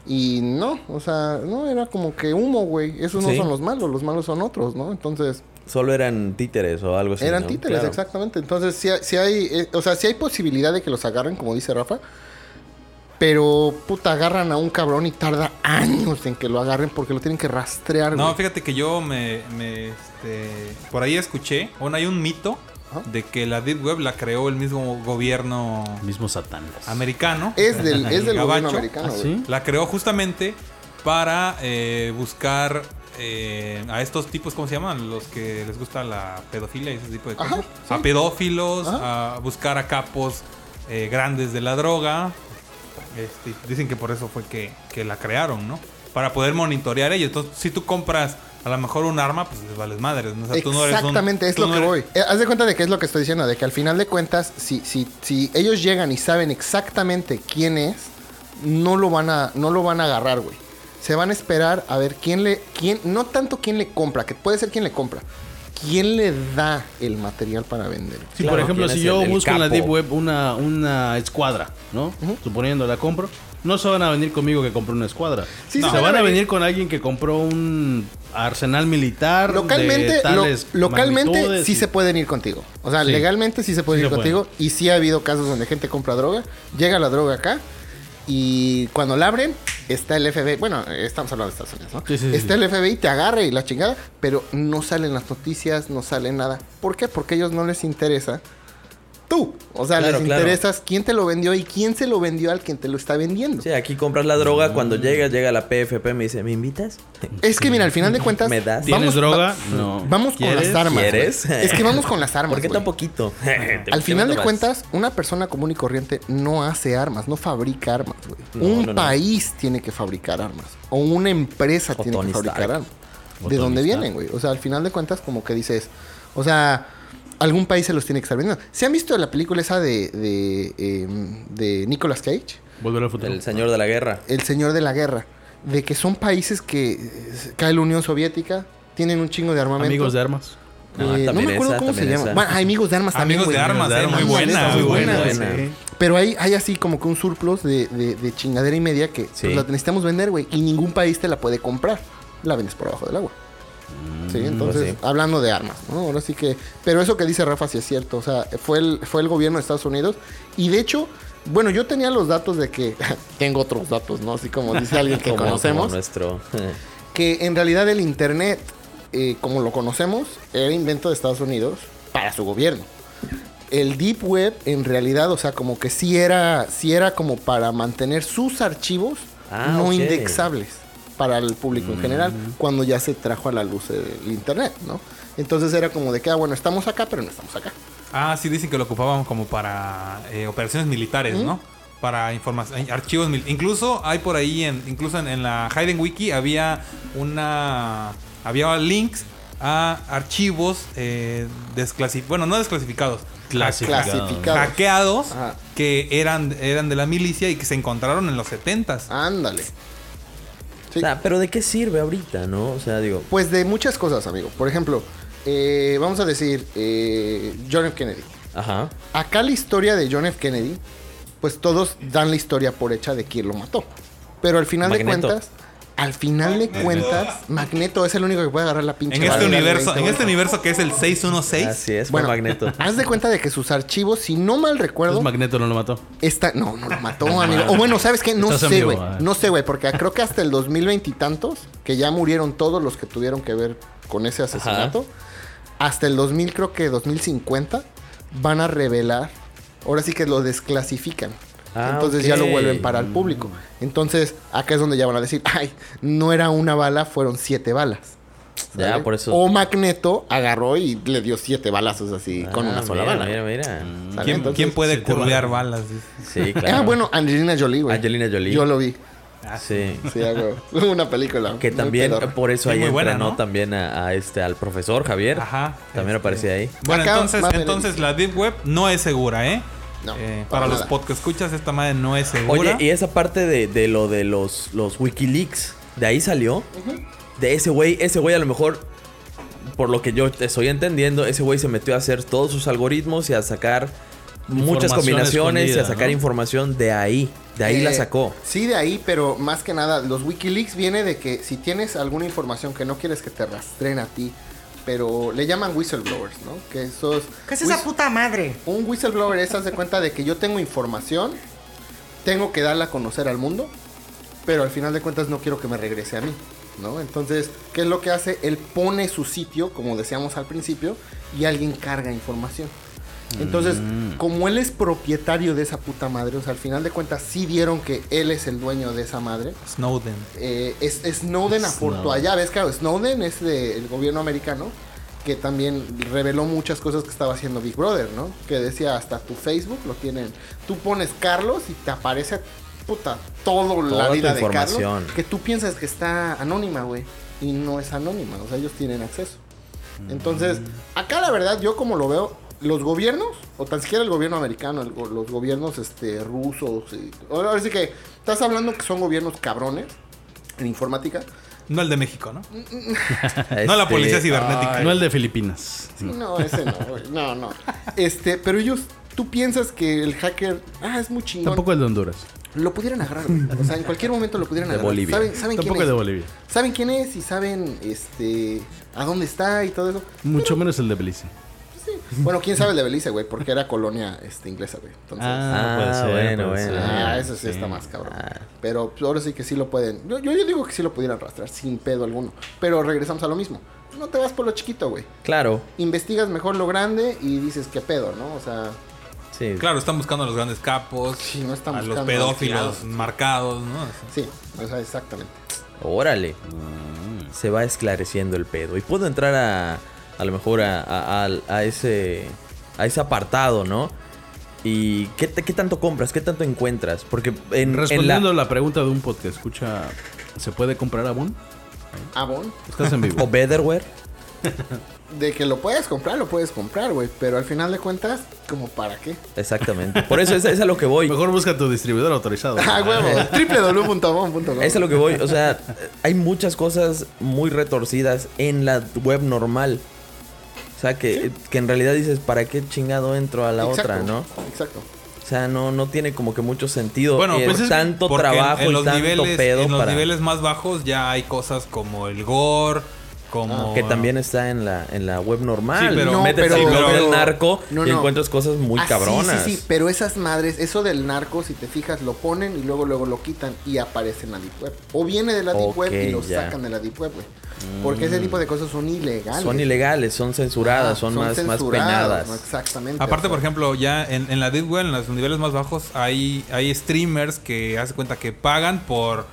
Y no, o sea, no, era como que humo, güey. Esos no Sí. son los malos, los malos son otros, ¿no? Entonces, Solo eran títeres o algo así. eran ¿no? títeres, Claro. exactamente. Entonces, si, si hay, eh, o sea, si hay posibilidad de que los agarren, como dice Rafa. Pero, puta, agarran a un cabrón y tarda años en que lo agarren porque lo tienen que rastrear, No, güey. fíjate que yo me, me, este, por ahí escuché, bueno, hay un mito Ajá. de que la Deep Web la creó el mismo gobierno Mismo Satanás. americano. Es del, [laughs] es del gobierno americano, ¿Ah, sí? La creó justamente para eh, buscar eh, a estos tipos, ¿cómo se llaman? Los que les gusta la pedofilia y ese tipo de cosas. Ajá, A pedófilos, Ajá. a buscar a capos eh, grandes de la droga. Este, dicen que por eso fue que, que la crearon, ¿no? Para poder monitorear ellos. Entonces, si tú compras a lo mejor un arma, pues les vales madres. ¿no? O sea, tú no eres un- Exactamente, es tú lo no que eres- voy. Eh, haz de cuenta de qué es lo que estoy diciendo, de que al final de cuentas, si, si, si ellos llegan y saben exactamente quién es, no lo van a, no lo van a agarrar, güey. Se van a esperar a ver quién le, quién, no tanto quién le compra, que puede ser quién le compra, quién le da el material para vender. Sí, Claro, por ejemplo, ¿quién si yo el- el busco en la? Deep Web una, una escuadra, ¿no? Suponiendo la compro, no se van a venir conmigo que compré una escuadra. Sí, se van a venir con alguien que compró un arsenal militar. Localmente, de lo- tales localmente sí y- se pueden ir contigo. O sea, Sí. legalmente sí se pueden Sí ir se pueden. contigo. Y sí ha habido casos donde gente compra droga, llega la droga acá y cuando la abren está el FBI. Bueno, estamos hablando de Estados Unidos, ¿no? Sí, sí, está sí. el FBI, te agarra y la chingada, pero no salen las noticias, no sale nada. ¿Por qué? Porque a ellos no les interesa tú. O sea, Claro, les claro. interesas quién te lo vendió y quién se lo vendió al quien te lo está vendiendo. Sí, aquí compras la droga, cuando llegas, llega la PFP, me dice, ¿me invitas? Es que mira, al final de cuentas, ¿Me das? ¿Tienes vamos- droga? va- No. Vamos con las armas. ¿Quieres? Es que vamos con las armas. ¿Por qué tan poquito? [laughs] [laughs] Al final de cuentas, una persona común y corriente no hace armas, no fabrica armas, güey. No, un no, no. país tiene que fabricar armas. O una empresa O tiene que fabricar Stark. armas. O ¿De Tony dónde Stark. vienen, güey? O sea, al final de cuentas, como que dices, o sea, algún país se los tiene que estar vendiendo. ¿Se han visto la película esa de, de, em, de Nicolas Cage? Volver al futuro. El señor de la guerra. El Señor de la Guerra. De que son países que eh, cae la Unión Soviética, tienen un chingo de armamento. Amigos de armas. Ah, Eh, no me acuerdo esa, cómo se llama. esa. Bueno, hay amigos de armas también. Amigos de armas, de eh, armas. muy buena, muy muy buena. buena, sí. Pero hay, hay así como que un surplus de, de- de chingadera y media que Sí. pues, la necesitamos vender, güey. Y ningún país te la puede comprar. La vendes por abajo del agua. Sí, entonces, pues sí. hablando de armas, ¿no? Ahora sí que... Pero eso que dice Rafa sí es cierto. O sea, fue el, fue el gobierno de Estados Unidos. Y de hecho, bueno, yo tenía los datos de que... [laughs] tengo otros datos, ¿no? Así como dice alguien que [laughs] Como- conocemos. como nuestro... [laughs] Que en realidad el Internet, eh, como lo conocemos, era invento de Estados Unidos para su gobierno. El Deep Web, en realidad, o sea, como que sí era, sí era como para mantener sus archivos Ah, no indexables para el público en general, cuando ya se trajo a la luz el Internet, ¿no? Entonces era como de que, ah, bueno, estamos acá, pero no estamos acá. Ah, sí, dicen que lo ocupaban como para eh, operaciones militares, ¿no? Para información, archivos mil- Incluso hay por ahí, en, incluso en, en la Hayden Wiki había una. Había links a archivos eh, desclasificados. Bueno, no desclasificados. Clasificados. Clasificados. Hackeados Ajá. que eran, eran de la milicia y que se encontraron en los 70s. Ándale. Sí. O sea, pero ¿de qué sirve ahorita, no? O sea, digo... Pues de muchas cosas, amigo. Por ejemplo, eh, vamos a decir, eh, John F. Kennedy. Ajá. Acá la historia de John F. Kennedy, pues todos dan la historia por hecha de quién lo mató. Pero al final de cuentas, al final de cuentas, Magneto es el único que puede agarrar la pinche En este bala del universo, en 20. este universo que es el 616. Así es, Bueno, Magneto. [laughs] haz de cuenta de que sus archivos, si no mal recuerdo, Entonces Magneto no lo mató. está... No, no lo mató, [laughs] amigo. O bueno, ¿sabes qué? No Estás sé, güey. ah. No sé, güey, porque creo que hasta el 2020 y tantos, que ya murieron todos los que tuvieron que ver con ese asesinato, hasta el 2000, creo que 2050, van a revelar, ahora sí que lo desclasifican. Ah, Entonces ya lo vuelven para el público. Entonces, acá es donde ya van a decir, ay, no era una bala, fueron siete balas. Ya, por eso... O Magneto agarró y le dio siete balazos así con Ah, una sola mira, bala. Mira, mira. ¿Quién, Entonces, quién puede curvear balas. Sí, claro. Ah, bueno, Angelina Jolie, güey. Angelina Jolie. Yo lo vi. Sí. Sí, hago [laughs] una película. Que también, por eso Sí, ahí entrenó ¿no? también a, a este, al profesor Javier. Ajá. También Este, aparecía ahí. Bueno, Acá, entonces, entonces la Deep Web no es segura, ¿eh? No, Eh, para para los nada. podcast escuchas, esta madre no es segura. Oye, y esa parte de, de lo de los, los Wikileaks, ¿de ahí salió? De ese güey, ese güey a lo mejor, por lo que yo te estoy entendiendo, ese güey se metió a hacer todos sus algoritmos y a sacar muchas combinaciones y a sacar ¿no? información de ahí. De ahí la Eh, sacó. Sí, de ahí, pero más que nada, los Wikileaks viene de que si tienes alguna información que no quieres que te rastreen a ti, pero le llaman whistleblowers, ¿no? Que esos... ¿Qué es esa puta madre? Un whistleblower es, haz de cuenta de que yo tengo información, tengo que darla a conocer al mundo, pero al final de cuentas no quiero que me regrese a mí, ¿no? Entonces, ¿qué es lo que hace? Él pone su sitio, como decíamos al principio, y alguien carga información. Entonces, como él es propietario de esa puta madre, o sea, al final de cuentas sí dieron que él es el dueño de esa madre. Snowden. Eh, es, Snowden aportó Snowden. allá, ves, claro, Snowden es del gobierno americano que también reveló muchas cosas que estaba haciendo Big Brother, ¿no? Que decía hasta tu Facebook lo tienen. Tú pones Carlos y te aparece puta todo la Toda tu vida de información. Carlos que tú piensas que está anónima, güey. y no es anónima, o sea, ellos tienen acceso. Entonces, acá la verdad, yo como lo veo, los gobiernos, o tan siquiera el gobierno americano, el los gobiernos este, rusos, y, ahora sí que estás hablando que son gobiernos cabrones en informática. No el de México, ¿no? [laughs] No la Este, policía cibernética. No el de Filipinas. Sí, no, ese no, güey, no, no. Este, pero ellos, tú piensas que el hacker, ah, es muy chingón. Tampoco el de Honduras. Lo pudieran agarrar, güey. O sea, en cualquier momento lo pudieran De agarrar. Bolivia. ¿Saben, saben quién Tampoco es? el de Bolivia. Saben quién es y saben este a dónde está y todo eso. Mucho menos el de Belice. Bueno, quién sabe el de Belice, güey, porque era colonia este, inglesa, güey. Entonces, Ah, puede ser, bueno, puede bueno. ser. ah, eso sí, está más cabrón. Pero pues, ahora sí que sí lo pueden. Yo, yo, yo digo que sí lo pudieran arrastrar sin pedo alguno. Pero regresamos a lo mismo. No te vas por lo chiquito, güey. Claro, Investigas mejor lo grande y dices qué pedo, ¿no? O sea, sí. Claro, están buscando a los grandes capos, Sí, no están a los pedófilos marcados, ¿no? sí, o sea, exactamente. Órale. Mm. Se va esclareciendo el pedo. Y puedo entrar a. A lo mejor a, a- a- a ese. A ese apartado, ¿no? ¿Y qué, te- qué tanto compras? ¿Qué tanto encuentras? Porque en, en Respondiendo la. a la pregunta de un podcast, escucha, ¿se puede comprar Avon? Avon, Estás en vivo. [laughs] O Betterware. [laughs] de que lo puedes comprar, lo puedes comprar, güey. Pero al final de cuentas, ¿como para qué? Exactamente. Por eso es, es a lo que voy. Mejor busca tu distribuidor autorizado. Ah, huevo. [laughs] www.avon.com. Es a lo que voy. O sea, hay muchas cosas muy retorcidas en la web normal. O sea, que, que en realidad dices, ¿para qué chingado entro a la Exacto, otra, no? Exacto. O sea, no, no tiene como que mucho sentido. Bueno, pues es tanto en- trabajo en, y los tanto niveles, pedo en los para... niveles más bajos ya hay cosas como el gore, como Que también está en la, en la web normal. Sí, pero- no, pero- al blog pero- del narco no, y no. encuentras cosas muy Ah, cabronas. Sí, sí, pero esas madres, eso del narco, si te fijas, lo ponen y luego luego lo quitan y aparece en la Deep Web. O viene de la Deep Web y lo ya. sacan de la Deep Web, güey. Porque ese tipo de cosas son ilegales. Son ilegales, son censuradas, Ah, son, más, más censuradas, penadas. ¿no? Exactamente. Aparte, o por ejemplo, ya en, en la Deep Web, en los niveles más bajos, hay, hay streamers que hace cuenta que pagan por,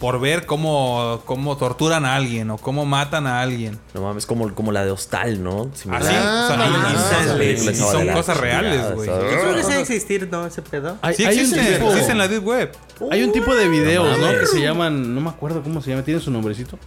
por ver cómo, cómo torturan a alguien o cómo matan a alguien. No mames, como, como la de Hostal, ¿no? Así, Ah, y- y ah, son- y- son cosas reales, güey. Yo creo que sí existir, ¿no? Ese pedo. Hay, Sí hay un existe, tipo, existe en la Deep Web. hay un tipo de videos, No. Que se llaman, no me acuerdo cómo se llama, tiene su nombrecito.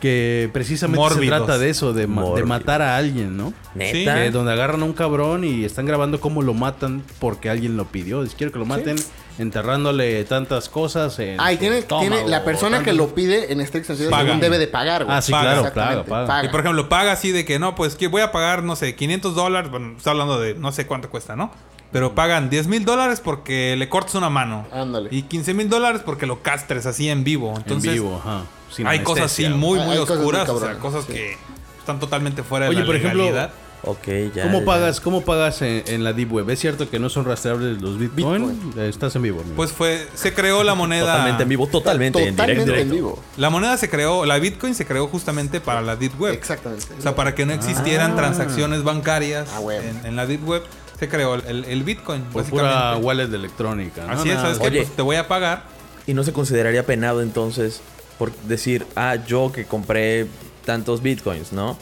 Que precisamente Mórbidos. se trata de eso, de, ma- de Mórbidos. matar a alguien, ¿no? Neta. Que donde agarran a un cabrón y están grabando cómo lo matan porque alguien lo pidió. Dice, quiero que lo maten enterrándole tantas cosas en Ah, y tiene, la persona que lo pide en estricto sentido Paga. según debe de pagar, güey. Ah, sí, Paga. claro, claro, paga. Y por ejemplo, paga así de que no, pues que voy a pagar, no sé, 500 dólares. Bueno, está hablando de no sé cuánto cuesta, ¿no? Pero pagan 10 mil dólares porque le cortes una mano. Ándale. Y 15 mil dólares porque lo castres así en vivo. Entonces, en vivo, ajá. sin hay cosas así muy, muy cosas oscuras. o sea, cosas sí. que están totalmente fuera de Oye, la por ejemplo, legalidad. Ok, ya. ¿Cómo ya. pagas, cómo pagas en, en la Deep Web? ¿Es cierto que no son rastreables los Bitcoin? Bitcoin. Estás en vivo. amigo. Pues fue, se creó la moneda. Totalmente en vivo, totalmente, Totalmente en en directo. vivo. La moneda se creó, la Bitcoin se creó justamente para la Deep Web. Exactamente. O sea, para que no existieran transacciones bancarias Ah, en, en la Deep Web, se creó el, el Bitcoin. Por básicamente. pura wallet de electrónica. ¿no? Así es, ¿sabes? Oye. Pues te voy a pagar. Y no se consideraría penado entonces por decir, ah, yo que compré tantos bitcoins, ¿no?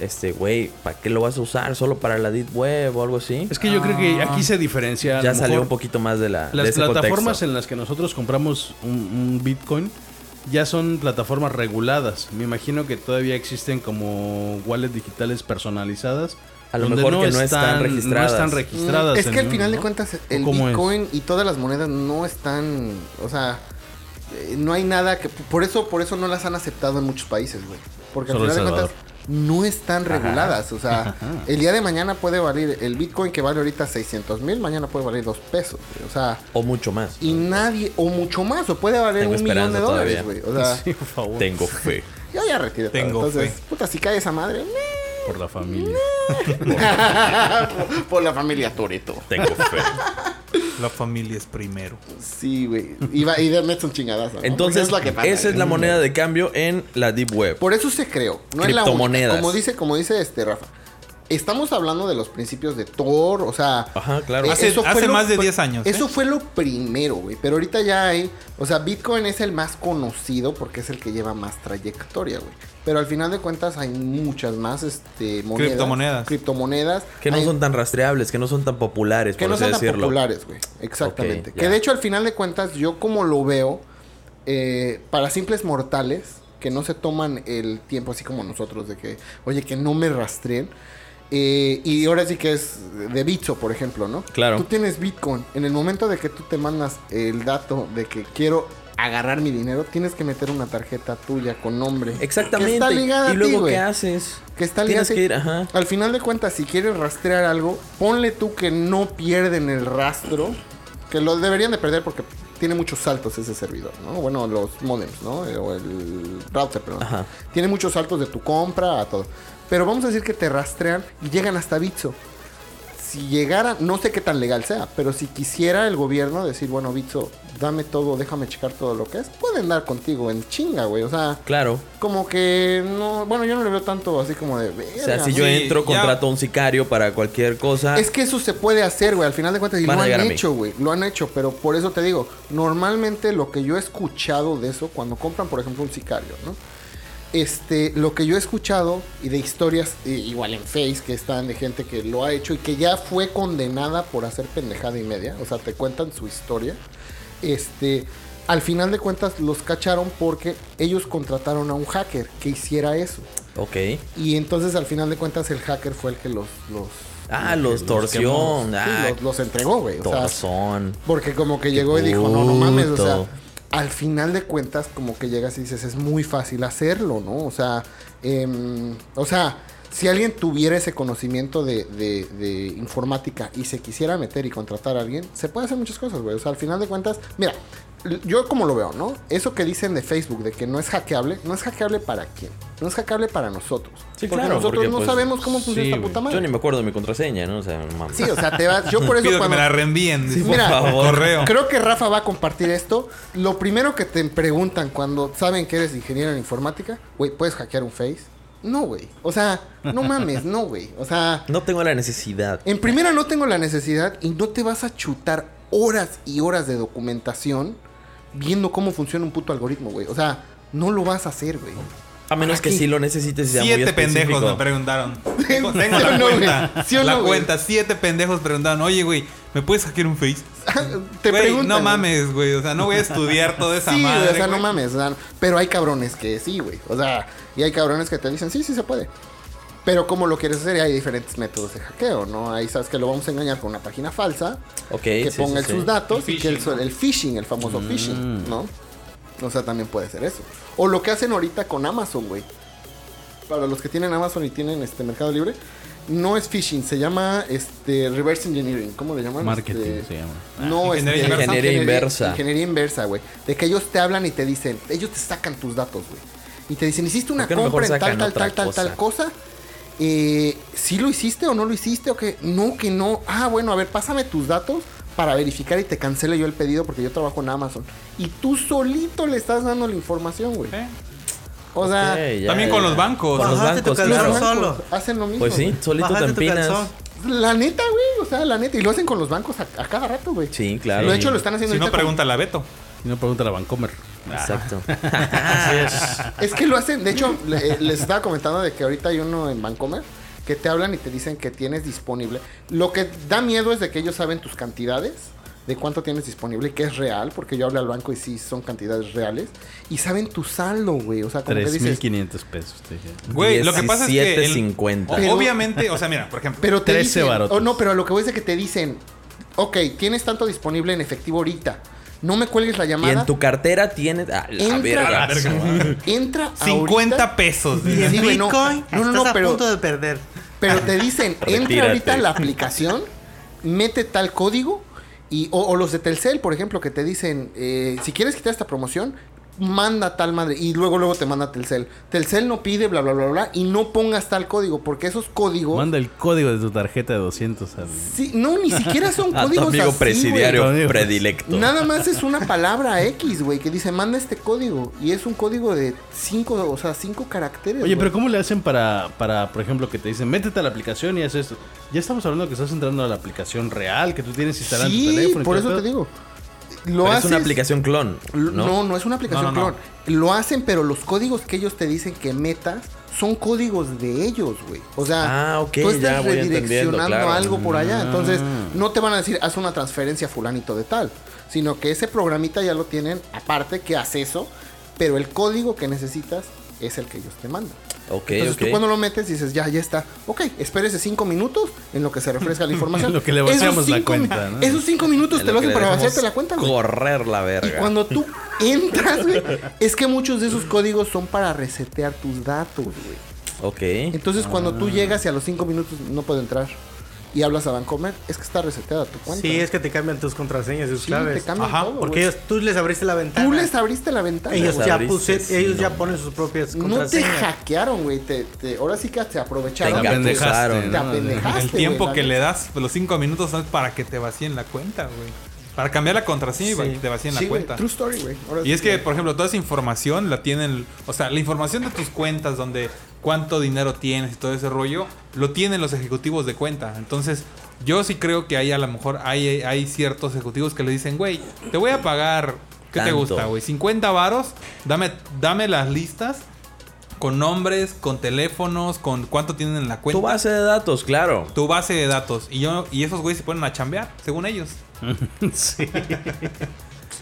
Este, güey, ¿para qué lo vas a usar? ¿Solo para la Deep Web o algo así? Es que yo creo que aquí se diferencia. ya salió mejor un poquito más de la de Las ese plataformas contexto. en las que nosotros compramos un, un Bitcoin ya son plataformas reguladas. Me imagino que todavía existen como wallets digitales personalizadas. A lo mejor que no están registradas. No están Mm, registradas. Es que al final de cuentas ¿O el es? Bitcoin y todas las monedas no están, o sea, eh, no hay nada que por eso por eso no las han aceptado en muchos países, güey. Porque al Solo final de cuentas. No están reguladas, o sea, el día de mañana puede valer el Bitcoin que vale ahorita 600 mil, mañana puede valer dos pesos, güey, o sea, O mucho más. y nadie o mucho más o puede valer Tengo un millón de dólares, todavía. güey, o sea, [laughs] Sí, por favor. Tengo fe. yo [laughs] ya retiré todo. Tengo Entonces, fe. puta, si cae esa madre, Por la familia. [laughs] por la familia Toreto. Tengo fe. La familia es primero. Sí, güey. Y, va- y de- metes un chingadazo. ¿no? Entonces, Porque es lo que pasa. esa es la moneda de cambio en la Deep Web. Por eso se creó. No es la. Criptomonedas. Como dice, como dice este Rafa. Estamos hablando de los principios de Thor, o sea. Ajá, claro. eh, Hace- eso fue hace lo- más de fue- 10 años, Eso ¿eh? fue lo primero, güey. Pero ahorita ya hay. O sea, Bitcoin es el más conocido porque es el que lleva más trayectoria, güey. Pero al final de cuentas hay muchas más este, monedas. Criptomonedas. Criptomonedas. que no Hay- son tan rastreables, que no son tan populares, que por no así son tan populares, güey. Exactamente. Que ya. de hecho, al final de cuentas, yo como lo veo, eh, para simples mortales, que no se toman el tiempo así como nosotros de que, oye, que no me rastreen. Eh, y ahora sí que es de Bitso, por ejemplo, ¿no? Claro. Tú tienes Bitcoin. En el momento de que tú te mandas el dato de que quiero agarrar mi dinero, tienes que meter una tarjeta tuya con nombre. Exactamente. Que está ligada y a ti, luego, güey. ¿qué haces? Que está ligada Tienes a ti. que ir, ajá. Al final de cuentas, si quieres rastrear algo, ponle tú que no pierden el rastro. Que lo deberían de perder porque tiene muchos saltos ese servidor, ¿no? Bueno, los modems, ¿no? Eh, O el router, perdón. Ajá. Tiene muchos saltos de tu compra a todo. Pero vamos a decir que te rastrean y llegan hasta Bitso. Si llegara, no sé qué tan legal sea, pero si quisiera el gobierno decir, bueno, Bitso, dame todo, déjame checar todo lo que es, pueden dar contigo en chinga, güey. O sea, Claro. como que no, bueno, yo no le veo tanto así como de. O sea, si "Verga, yo Sí, entro, contrato a un sicario para cualquier cosa. Es que eso se puede hacer, güey. Al final de cuentas, y lo han hecho, güey. Lo han hecho, pero por eso te digo, normalmente lo que yo he escuchado de eso, cuando compran, por ejemplo, un sicario, ¿no? Este, lo que yo he escuchado y de historias, igual en Face, que están de gente que lo ha hecho y que ya fue condenada por hacer pendejada y media, o sea, te cuentan su historia. Este, al final de cuentas los cacharon porque ellos contrataron a un hacker que hiciera eso. Ok. Y entonces al final de cuentas el hacker fue el que los, los, Ah, los torció. sí, Ah, los, los entregó, güey. O sea, porque como que llegó y dijo, no, no mames, o sea. Al final de cuentas como que llegas y dices, es muy fácil hacerlo, ¿no? O sea, em, o sea, si alguien tuviera ese conocimiento de, de- de informática y se quisiera meter y contratar a alguien, se puede hacer muchas cosas, güey. O sea, al final de cuentas, mira, yo como lo veo, ¿no? Eso que dicen de Facebook, de que no es hackeable, no es hackeable para quién. No es hackeable para nosotros. Sí, porque claro. nosotros porque, no pues, sabemos cómo funciona sí, esta puta madre. Yo ni me acuerdo de mi contraseña, ¿no? O sea, no mames. Sí, o sea, te vas. Yo por eso Pido que cuando- me la reenvíen. Sí, por Mira, favor. correo. Creo que Rafa va a compartir esto. Lo primero que te preguntan cuando saben que eres ingeniero en informática, güey, ¿puedes hackear un Face? No, güey. O sea, no mames, no, güey. O sea, No tengo la necesidad. en primera no tengo la necesidad y no te vas a chutar horas y horas de documentación viendo cómo funciona un puto algoritmo, güey. O sea, no lo vas a hacer, güey. A menos ¿Para que sí lo necesites y sea muy Siete pendejos me preguntaron. [laughs] Tengo, tengo ¿Sí o la no, cuenta. la cuenta. Siete pendejos preguntaron, oye, güey, ¿me puedes hackear un Face? te Güey, preguntan. no mames, güey. O sea, no voy a estudiar toda esa [laughs] Sí, güey, madre. o sea, no mames. o sea, pero hay cabrones que sí, güey. O sea, y hay cabrones que te dicen, sí, sí se puede. Pero como lo quieres hacer, hay diferentes métodos de hackeo, ¿no? Ahí sabes que lo vamos a engañar con una página falsa, Ok, que sí, ponga sí, sí. sus datos El y que el, phishing, ¿no? el phishing, el famoso phishing, ¿no? O sea, también puede ser eso. O lo que hacen ahorita con Amazon, güey. Para los que tienen Amazon y tienen este Mercado Libre, no es phishing, se llama este reverse engineering, ¿cómo le llaman? Marketing Este, se llama. no, Ingeniería este, inversa. Ingeniería inversa. Ingeniería inversa, güey. De que ellos te hablan y te dicen, ellos te sacan tus datos, güey. Y te dicen, hiciste una ¿Por qué no compra en tal, tal, tal, tal, cosa? tal cosa. Eh, ¿Sí lo hiciste o no lo hiciste? ¿O que no, que no? Ah, bueno, a ver, pásame tus datos para verificar y te cancele yo el pedido porque yo trabajo en Amazon. Y tú solito le estás dando la información, güey. ¿Eh? O sea, ya, También ya. con los bancos. Con los tu bancos, calzón claro. solo. hacen lo mismo. Pues sí, solito te Bajaste tu empinas. La neta, güey. O sea, la neta. Y lo hacen con los bancos a, a cada rato, güey. Sí, claro. De hecho, lo están haciendo Si no, ahorita con- pregúntale a Beto. Si no, pregunta a Vancomer. Exacto. [laughs] Es que lo hacen, de hecho, le- les estaba comentando de que ahorita hay uno en Bancomer que te hablan y te dicen que tienes disponible. Lo que da miedo es de que ellos saben tus cantidades, de cuánto tienes disponible y que es real, porque yo hablé al banco y sí son cantidades reales. Y saben tu saldo, güey. O sea, como que dices. 3.500 pesos. te dije. Güey, lo que pasa es que. el- 17.50. o- Pero- obviamente, o sea, mira, por ejemplo. Pero te 13 dicen. barotes. Oh, no, pero a lo que voy es de que te dicen. Ok, tienes tanto disponible en efectivo ahorita. No me cuelgues la Y llamada. en tu cartera tienes. La Entra- verga. A la verga. Entra 50 ahorita- pesos. Y en Sí. Bitcoin No, no, no, estás a pero- punto de perder. Pero te dicen, [laughs] entra ahorita a la aplicación, mete tal código, y, o, o los de Telcel, por ejemplo, que te dicen, eh, si quieres quitar esta promoción, manda tal madre, y luego luego te manda Telcel. Telcel no pide, bla, bla, bla, bla, y no pongas tal código, porque esos códigos... Manda el código de tu tarjeta de 200 al... Sí, no, ni siquiera son [laughs] A tu códigos amigo así, presidiario predilecto. Nada más es una palabra X, güey, que dice, manda este código, y es un código de cinco, o sea, cinco caracteres. Oye, pero ¿cómo le hacen para, para, por ejemplo, que te dicen, métete a la aplicación y haces esto? Ya estamos hablando que estás entrando a la aplicación real, que tú tienes instalada en tu Sí, teléfono. y por todo eso te digo. Lo Pero es una aplicación clon. ¿no? No, no, es una aplicación No, no, no. clon. Lo hacen, pero los códigos que ellos te dicen que metas son códigos de ellos, güey. O sea, Ah, tú estás ya voy entendiendo, redireccionando claro. algo por allá. Entonces, Mm. no te van a decir, haz una transferencia fulanito de tal. Sino que ese programita ya lo tienen aparte que hace eso. pero el código que necesitas es el que ellos te mandan. Ok, Entonces ok. tú cuando lo metes dices, ya, ya está. Ok, espérese cinco minutos en lo que se refresca la [laughs] información. Lo que le vaciamos la cuenta, ¿no? Esos cinco minutos En te lo hacen para vaciarte la cuenta. Correr la Y verga. cuando tú entras, güey, es que muchos de esos códigos son para resetear tus datos, güey. Ok. Entonces cuando tú llegas y a los cinco minutos no puedo entrar y hablas a Bancomer, es que está reseteada tu cuenta. Sí, es que te cambian tus contraseñas y tus Sí, claves. te cambian Ajá, todo, Porque ellos, tú les abriste la ventana. Tú les abriste la ventana. ellos ya, puse- sí, ellos no ya ponen sus propias No te contraseñas. hackearon, güey. Te, te- ahora sí que te aprovecharon. Te Te engañaron, te ¿no? apendejaste, El tiempo que le das, los cinco minutos, para que te vacíen la cuenta, güey. Para cambiar la contraseña y Sí. que te vacíen Sí, la cuenta. True story, güey. Y sí es que, por ejemplo, toda esa información la tienen, o sea, la información de tus cuentas, donde cuánto dinero tienes y todo ese rollo, lo tienen los ejecutivos de cuenta. Entonces, yo sí creo que hay a lo mejor hay, hay ciertos ejecutivos que le dicen, güey, te voy a pagar, ¿qué te gusta, güey? 50 varos, dame, dame las listas con nombres, con teléfonos, con cuánto tienen en la cuenta. Tu base de datos, claro. tu base de datos. Y yo, y esos güeyes se ponen a chambear, según ellos. [laughs] sí.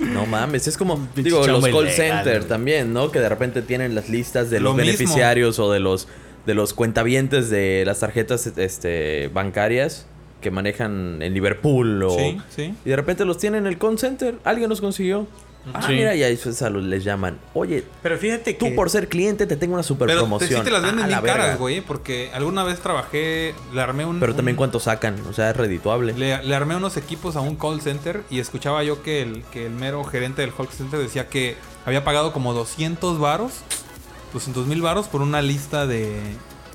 No mames, es como, digo, los call center güey. también, ¿no? Que de repente tienen las listas de Lo los mismo. beneficiarios o de los de los cuentavientes de las tarjetas este bancarias que manejan en Liverpool o Sí, sí. y de repente los tienen en el call center, alguien los consiguió. Ah, Sí. mira, y ahí pues, a los les llaman. Oye, Pero fíjate que. tú por ser cliente te tengo una super Pero te, promoción. sí te las venden Ah, la bien caras, verga. güey. Porque alguna vez trabajé, le armé un... Pero también un- cuánto sacan, o sea, es redituable. Le, le armé unos equipos a un call center y escuchaba yo que el, que el mero gerente del call center decía que había pagado como 200 varos, 200 mil varos por una lista de,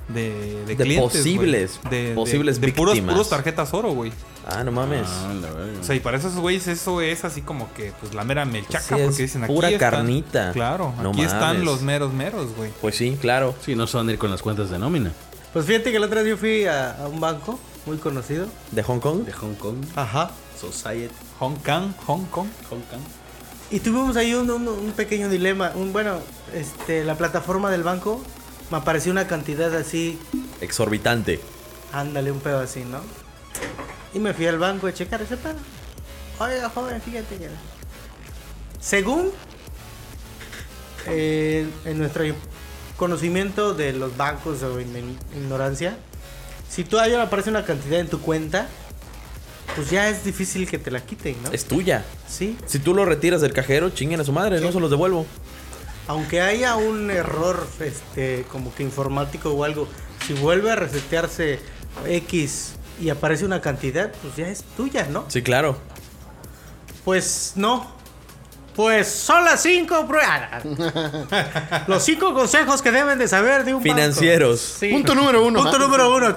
de, de De clientes. posibles- de, de- posibles de, puros, víctimas. puros tarjetas oro, güey. Ah, no mames. Ah, la. O sea, y para esos güeyes eso es así como que pues la mera melchaca Sí, porque dicen aquí pura están- carnita. Claro, No aquí están los meros meros, güey. Pues sí, claro. Sí, no se van a ir con las cuentas de nómina. Pues fíjate que la otra vez yo fui a, a un banco muy conocido. ¿De Hong Kong? De Hong Kong. Ajá. Society. Hong Kong, Hong Kong. Hong Kong. Y tuvimos ahí un, un- un pequeño dilema. Un, bueno, este, la plataforma del banco me apareció una cantidad así. Exorbitante. Ándale, un pedo así, ¿no? Y me fui al banco a checar ese pedo. Oiga, joven, fíjate que. Según eh, en nuestro conocimiento de los bancos o en, ignorancia, si ahí aparece una cantidad en tu cuenta, pues ya es difícil que te la quiten, ¿no? Es tuya. Sí. Si tú lo retiras del cajero, chinguen a su madre, no se los devuelvo. Aunque haya un error, este, como que informático o algo, si vuelve a resetearse X y aparece una cantidad, pues ya es tuya, ¿no? Sí, claro. Pues no. Pues son las cinco pruebas. [laughs] Los cinco consejos que deben de saber de un banco. Financieros. Sí. Punto número uno. Punto ¿ah? número uno.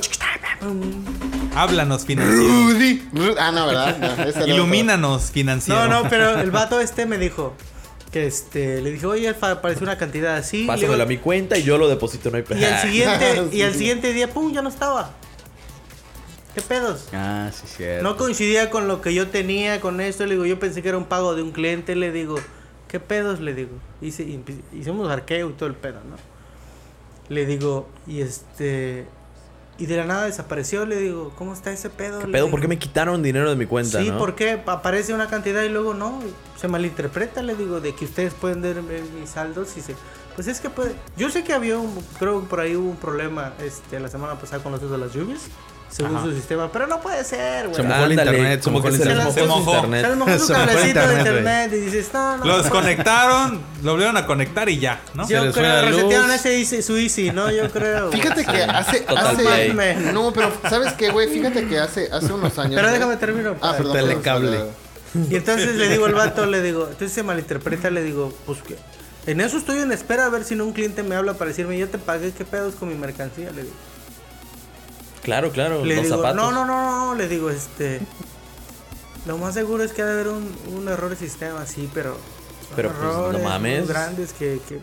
Háblanos financiero. Rudy. Ru- Ah, no, ¿verdad? No, Ilumínanos financiero. No, no, pero el vato este me dijo que este, le dije, oye, apareció una cantidad así. Pásamelo a mi cuenta y yo lo deposito, no hay Y al siguiente, [laughs] y al siguiente día, pum, ya no estaba. ¿Qué pedos? Ah, sí, cierto. No coincidía con lo que yo tenía con esto. Le digo, yo pensé que era un pago de un cliente. Le digo, ¿qué pedos? Le digo, hice, hicimos arqueo y todo el pedo, ¿no? Le digo, y este. Y de la nada desapareció. Le digo, ¿cómo está ese pedo? ¿Qué pedo? digo, ¿Por qué me quitaron dinero de mi cuenta, Sí, no? porque aparece una cantidad y luego no. Se malinterpreta, le digo, de que ustedes pueden ver mis saldos y se. Pues es que puede. Yo sé que había un. Creo que por ahí hubo un problema este, la semana pasada con los de las lluvias. Según Ajá. su sistema. Pero no puede ser, güey. Se mojó el internet, se como mojó que se les internet. mojó Se su mojó. internet. Se les mojó [laughs] su Se mojó el cablecito de internet, y dices, no, no. Los conectaron, lo volvieron a conectar y ya, ¿no? Se Yo fue creo la que luz. resetearon ese su easy, ¿no? Yo creo. Fíjate que hace. Hace no, pero ¿sabes qué, güey? Fíjate que hace, hace unos años. Pero déjame terminar. Ah, padre. perdón. Telecable. Y entonces le digo al vato, le digo, entonces se malinterpreta, le digo, pues que en eso estoy en espera a ver si no un cliente me habla para decirme, yo te pagué, ¿qué pedos con mi mercancía? Le digo, Claro, claro. le los digo zapatos. no, no, no, no, le digo, este, lo más seguro es que ha de haber un, un error de sistema, sí, pero... Pero, pues, no errores muy mames. grandes que, que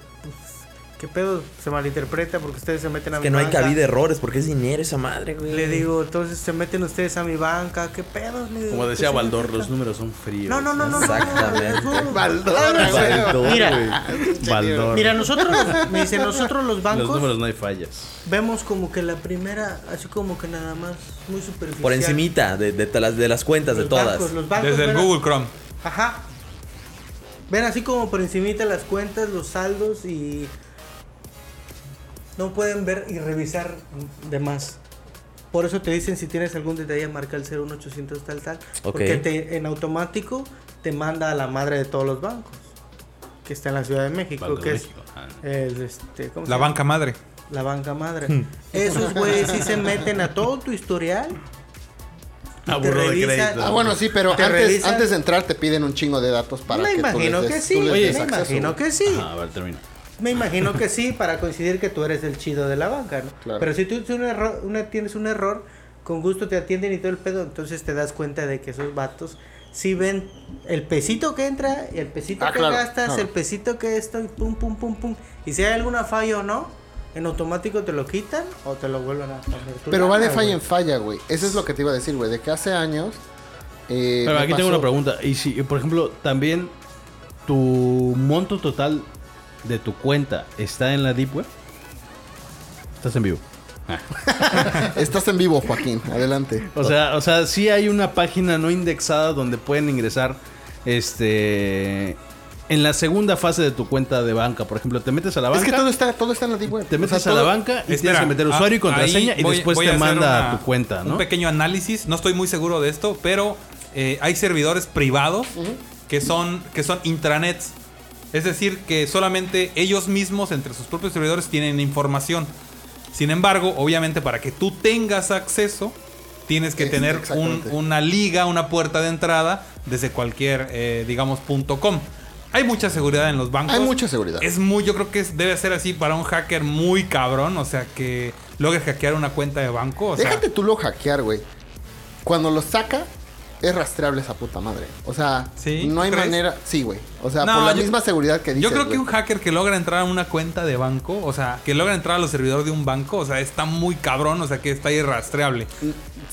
¿qué pedo? Se malinterpreta porque ustedes se meten a Es mi que no hay banca. cabida de errores porque es dinero esa madre, güey. Le digo, entonces se meten ustedes a mi banca, ¿qué pedos? Le digo, Como ¿qué decía Baldor, los números son fríos. No, no, no, no. Exactamente. no. Baldor, Baldor, Mira. Baldor. Mira, nosotros, me dice, nosotros los los bancos números no hay fallas. vemos como que la primera, así como que nada más, muy superficial. Por encimita de, de, las, de las cuentas, de Los todas. bancos, los bancos, Desde el ¿verdad? Google Chrome. Ajá. Ven así como por encimita las cuentas, los saldos y no pueden ver y revisar de más. Por eso te dicen si tienes algún detalle marca el 01800 tal tal, porque te, en automático te manda a la madre de todos los bancos que está en la Ciudad de México, Banco de que México, ah. es este, ¿cómo se La llama? banca madre. La banca madre. Esos güeyes sí se meten a todo tu historial. Ah, revisan- crédito. Ah, bueno, sí, pero Te antes, revisan- antes de entrar te piden un chingo de datos para me que imagino tú les que des, sí. tú les Oye, des me acceso, imagino que sí. Ajá, a ver, termina. Me imagino que sí, para coincidir que tú eres el chido de la banca, ¿no? Claro. Pero si tú tienes un, error, una- tienes un error, con gusto te atienden y todo el pedo, entonces te das cuenta de que esos vatos sí ven el pesito que entra, el pesito Ah, que claro, gastas, claro. el pesito que esto, y pum, pum, pum, pum. Y si hay alguna falla o no, en automático te lo quitan o te lo vuelven a poner. Pero va de falla en falla, güey. Eso es lo que te iba a decir, güey. De que hace años. eh, Pero aquí tengo una pregunta. Y si, por ejemplo, también tu monto total de tu cuenta está en la Deep Web. Estás en vivo. [laughs] Estás en vivo, Joaquín. Adelante. O sea, o sea, sí hay una página no indexada donde pueden ingresar este en la segunda fase de tu cuenta de banca. Por ejemplo, te metes a la Es banca, que todo está, todo está en la deep web. te O metes sea, a la banca y tienes Espera, que meter ah, usuario y contraseña y después te manda una- a tu cuenta, ¿no? Un pequeño análisis, no estoy muy seguro de esto, pero eh, hay servidores privados que son que son intranets. Es decir, que solamente ellos mismos entre sus propios servidores tienen información. Sin embargo, obviamente para que tú tengas acceso, tienes que Es- tener un- una liga, una puerta de entrada desde cualquier, eh, digamos, punto .com. Hay mucha seguridad en los bancos. Hay mucha seguridad. Es muy, yo creo que es- debe ser así para un hacker muy cabrón, o sea, que logre hackear una cuenta de banco. O sea, Déjate tú lo hackear, güey. Cuando lo saca, es rastreable esa puta madre. O sea, ¿Sí? no hay ¿Crees? manera. Sí, güey. O sea, No, por la yo- misma seguridad que dices. Yo creo que un hacker que logra entrar a una cuenta de banco, o sea, que logra entrar a los servidores de un banco, o sea, está muy cabrón, o sea, que está irrastreable.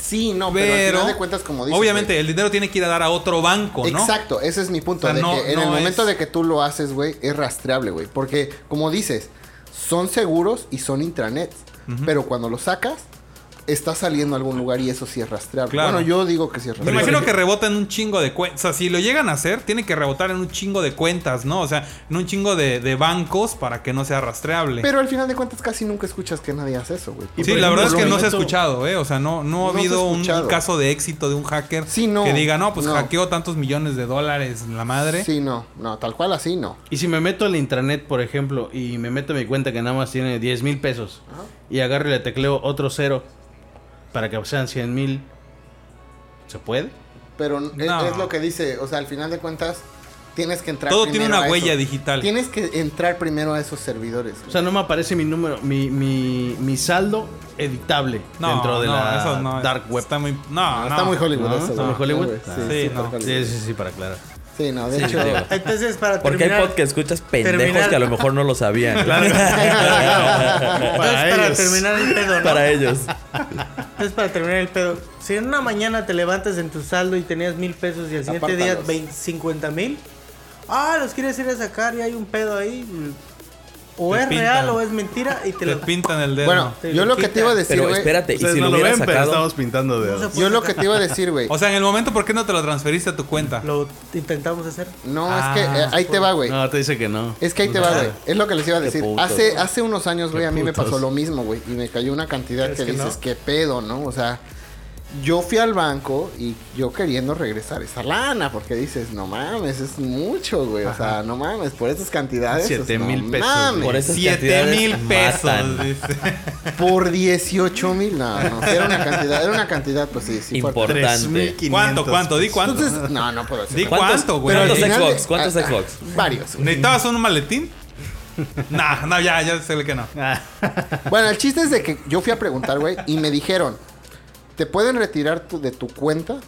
Sí, no, pero, Pero, al final de cuentas, como dices. obviamente, el dinero tiene que ir a dar a otro banco, ¿no? Exacto, ese es mi punto. O sea, de no- que en no el momento es- de que tú lo haces, güey, es rastreable, güey. Porque, como dices, son seguros y son intranets. Pero cuando lo sacas, está saliendo a algún lugar y eso sí es rastreable. Claro. Bueno, yo digo que sí es Me rastreable. imagino que rebota en un chingo de cuentas. O sea, si lo llegan a hacer, tiene que rebotar en un chingo de cuentas, ¿no? O sea, en un chingo de, de bancos para que no sea rastreable. Pero al final de cuentas casi nunca escuchas que nadie hace eso, güey. Sí, la verdad es que no se ha escuchado, ¿eh? O sea, no, no ha No habido un, caso de éxito de un hacker Sí, no. que diga, no, pues No. hackeó tantos millones de dólares la madre. Sí, no, no, tal cual así no. Y si me meto al intranet, por ejemplo, y me meto a mi cuenta que nada más tiene 10 mil pesos, y agarro y le tecleo otro cero para que sean 100 mil, ¿se puede? Pero es, No. es lo que dice, o sea, al final de cuentas tienes que entrar Todo tiene una a huella eso. digital. Tienes que entrar primero a esos servidores. O sea, no me aparece mi número, mi, mi, mi saldo editable No, dentro de no, la eso no, dark web. Está muy, no, No, no. está muy Hollywood ¿No? eso, ¿Está muy Hollywood? Sí, Sí, súper no. Hollywood. Sí, sí, sí, para aclarar. Sí, no, de Sí, hecho. digo. Entonces, para Porque hay podcast escuchas pendejos terminar- que a lo mejor no lo sabían. [laughs] Entonces, [laughs] para ellos. terminar el pedo, ¿no? Para ellos. Entonces, para terminar el pedo. Si en una mañana te levantas en tu saldo y tenías mil pesos y al siguiente día Apártalos. 20, 50 mil. Ah, los quieres ir a sacar y hay un pedo ahí. O Te es pintan. real o es mentira y te Te lo. pintan el dedo. Bueno, Te yo lo lo que te iba a decir, Pero güey. espérate, y si no lo ven, pero sacado. estamos pintando No dedos. se Yo lo que te iba a decir, güey. o sea, en el momento, ¿por qué no te lo transferiste a tu cuenta? Lo intentamos hacer. No, Ah, es que eh, ahí te va, güey. No, te dice que no. Es que ahí te va, güey. Es lo que les iba a decir. putos, hace, ¿no? hace unos años, güey, a mí me pasó lo mismo, güey. Y me cayó una cantidad ¿Crees que, dices, no? qué pedo, ¿no? O sea, yo fui al banco y yo queriendo regresar esa lana, porque dices, no mames, es mucho, güey. O sea, no mames, por esas cantidades. Siete pues, no mil pesos, mames. Por esas 7 cantidades mil pesos. matan. [laughs] dice. Por 18 mil, no, no. Era una cantidad, era una cantidad, pues sí, sí. Importante. 3,500 ¿Cuánto, cuánto? Di cuánto. Entonces, no, no puedo decir. Di ¿Cuántos- cuánto, güey. ¿Cuántos Xbox? ¿Cuántos ah, ah, Xbox? Varios. güey. ¿Necesitabas un maletín? nah, no, ya, ya sé que no. Bueno, el chiste es de que yo fui a preguntar, güey, y me dijeron, te pueden retirar tu- de tu cuenta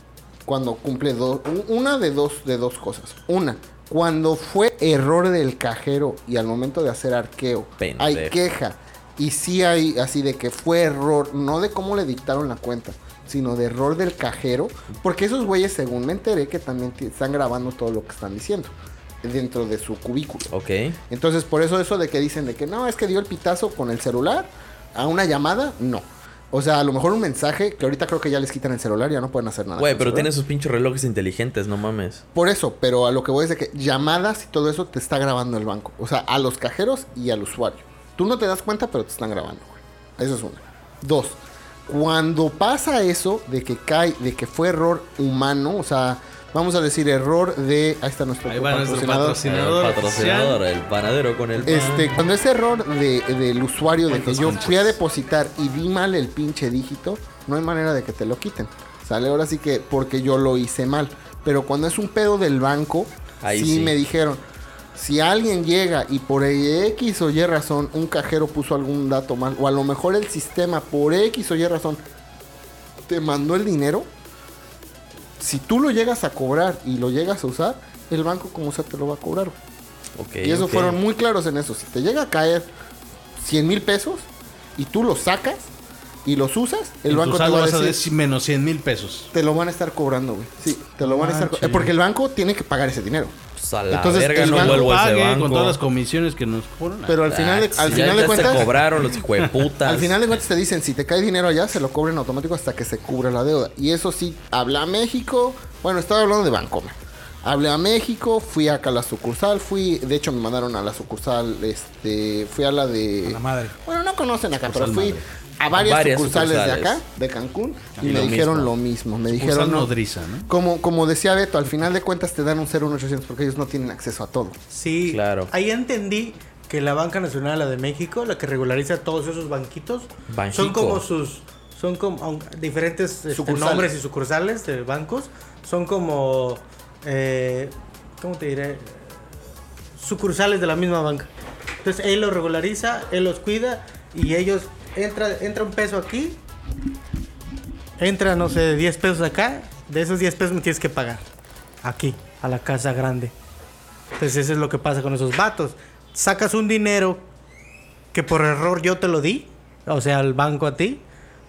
cuando cumple dos, una de dos, de dos cosas. Una, cuando fue error del cajero y al momento de hacer arqueo Pendejo. hay queja y sí hay así de que fue error, no de cómo le dictaron la cuenta, sino de error del cajero, porque esos güeyes, según me enteré, que también están grabando todo lo que están diciendo dentro de su cubículo. Ok. Entonces, por eso eso de que dicen de que no, es que dio el pitazo con el celular a una llamada, no. O sea, a lo mejor un mensaje que ahorita creo que ya les quitan el celular, ya no pueden hacer nada. Güey, pero celular. tiene sus pinches relojes inteligentes, no mames. Por eso, pero a lo que voy es de que llamadas y todo eso te está grabando el banco. O sea, a los cajeros y al usuario. Tú no te das cuenta, pero te están grabando, güey. Eso es una. Dos, cuando pasa eso de que cae, de que fue error humano, o sea, vamos a decir error de. Ahí está nuestro Ahí va nuestro patrocinador. patrocinador. el patrocinador, el panadero con el pan. Este, cuando es error de- del usuario de que ¿Cuántas yo conchas? fui a depositar y di mal el pinche dígito, no hay manera de que te lo quiten. Sale ahora sí que porque yo lo hice mal. Pero cuando es un pedo del banco, Ahí sí, sí. me dijeron, si alguien llega y por X o Y razón un cajero puso algún dato mal, o a lo mejor el sistema por X o Y razón te mandó el dinero, si tú lo llegas a cobrar y lo llegas a usar, el banco como sea te lo va a cobrar. Ok, Y eso ok. fueron muy claros en eso. Si te llega a caer 100 mil pesos y tú los sacas y los usas, el banco te va a a decir, decir menos 100 mil pesos. te lo van a estar cobrando, güey. Sí, te lo van a estar co- Manches. eh, Porque el banco tiene que pagar ese dinero. Pues a la Entonces, verga, el no banco vuelvo a ese banco. con todas las comisiones que nos cobran. Pero al final de, Ah, al si final ya, de cuentas, se cobraron los hijueputas. al final de cuentas te dicen, si te cae dinero allá, se lo cobren automático hasta que se cubra la deuda. Y eso sí, habla a México. Bueno, estaba hablando de Bancomer. Hablé a México, fui acá a la sucursal, fui, de hecho me mandaron a la sucursal, este, fui a la de... A la madre. Bueno, no conocen acá, pero Sucursal fui madre. A varias, Varias sucursales, de acá, de Cancún, y, Y me lo dijeron mismo. lo mismo. Me Sucursal dijeron, no, nodriza, ¿no? como, como decía Beto, al final de cuentas te dan un 01800 porque ellos no tienen acceso a todo. Sí, Claro. Ahí entendí que la Banca Nacional, la de México, la que regulariza todos esos banquitos, son como sus, son como diferentes este, Sucursales. nombres y sucursales de bancos, son como, eh, ¿cómo te diré? Sucursales de la misma banca. Entonces él los regulariza, él los cuida y ellos entra, entra un peso aquí, entra no sé 10 pesos acá, de esos 10 pesos me tienes que pagar aquí a la casa grande. Entonces eso es lo que pasa con esos vatos. Sacas un dinero que por error yo te lo di, o sea, al banco a ti,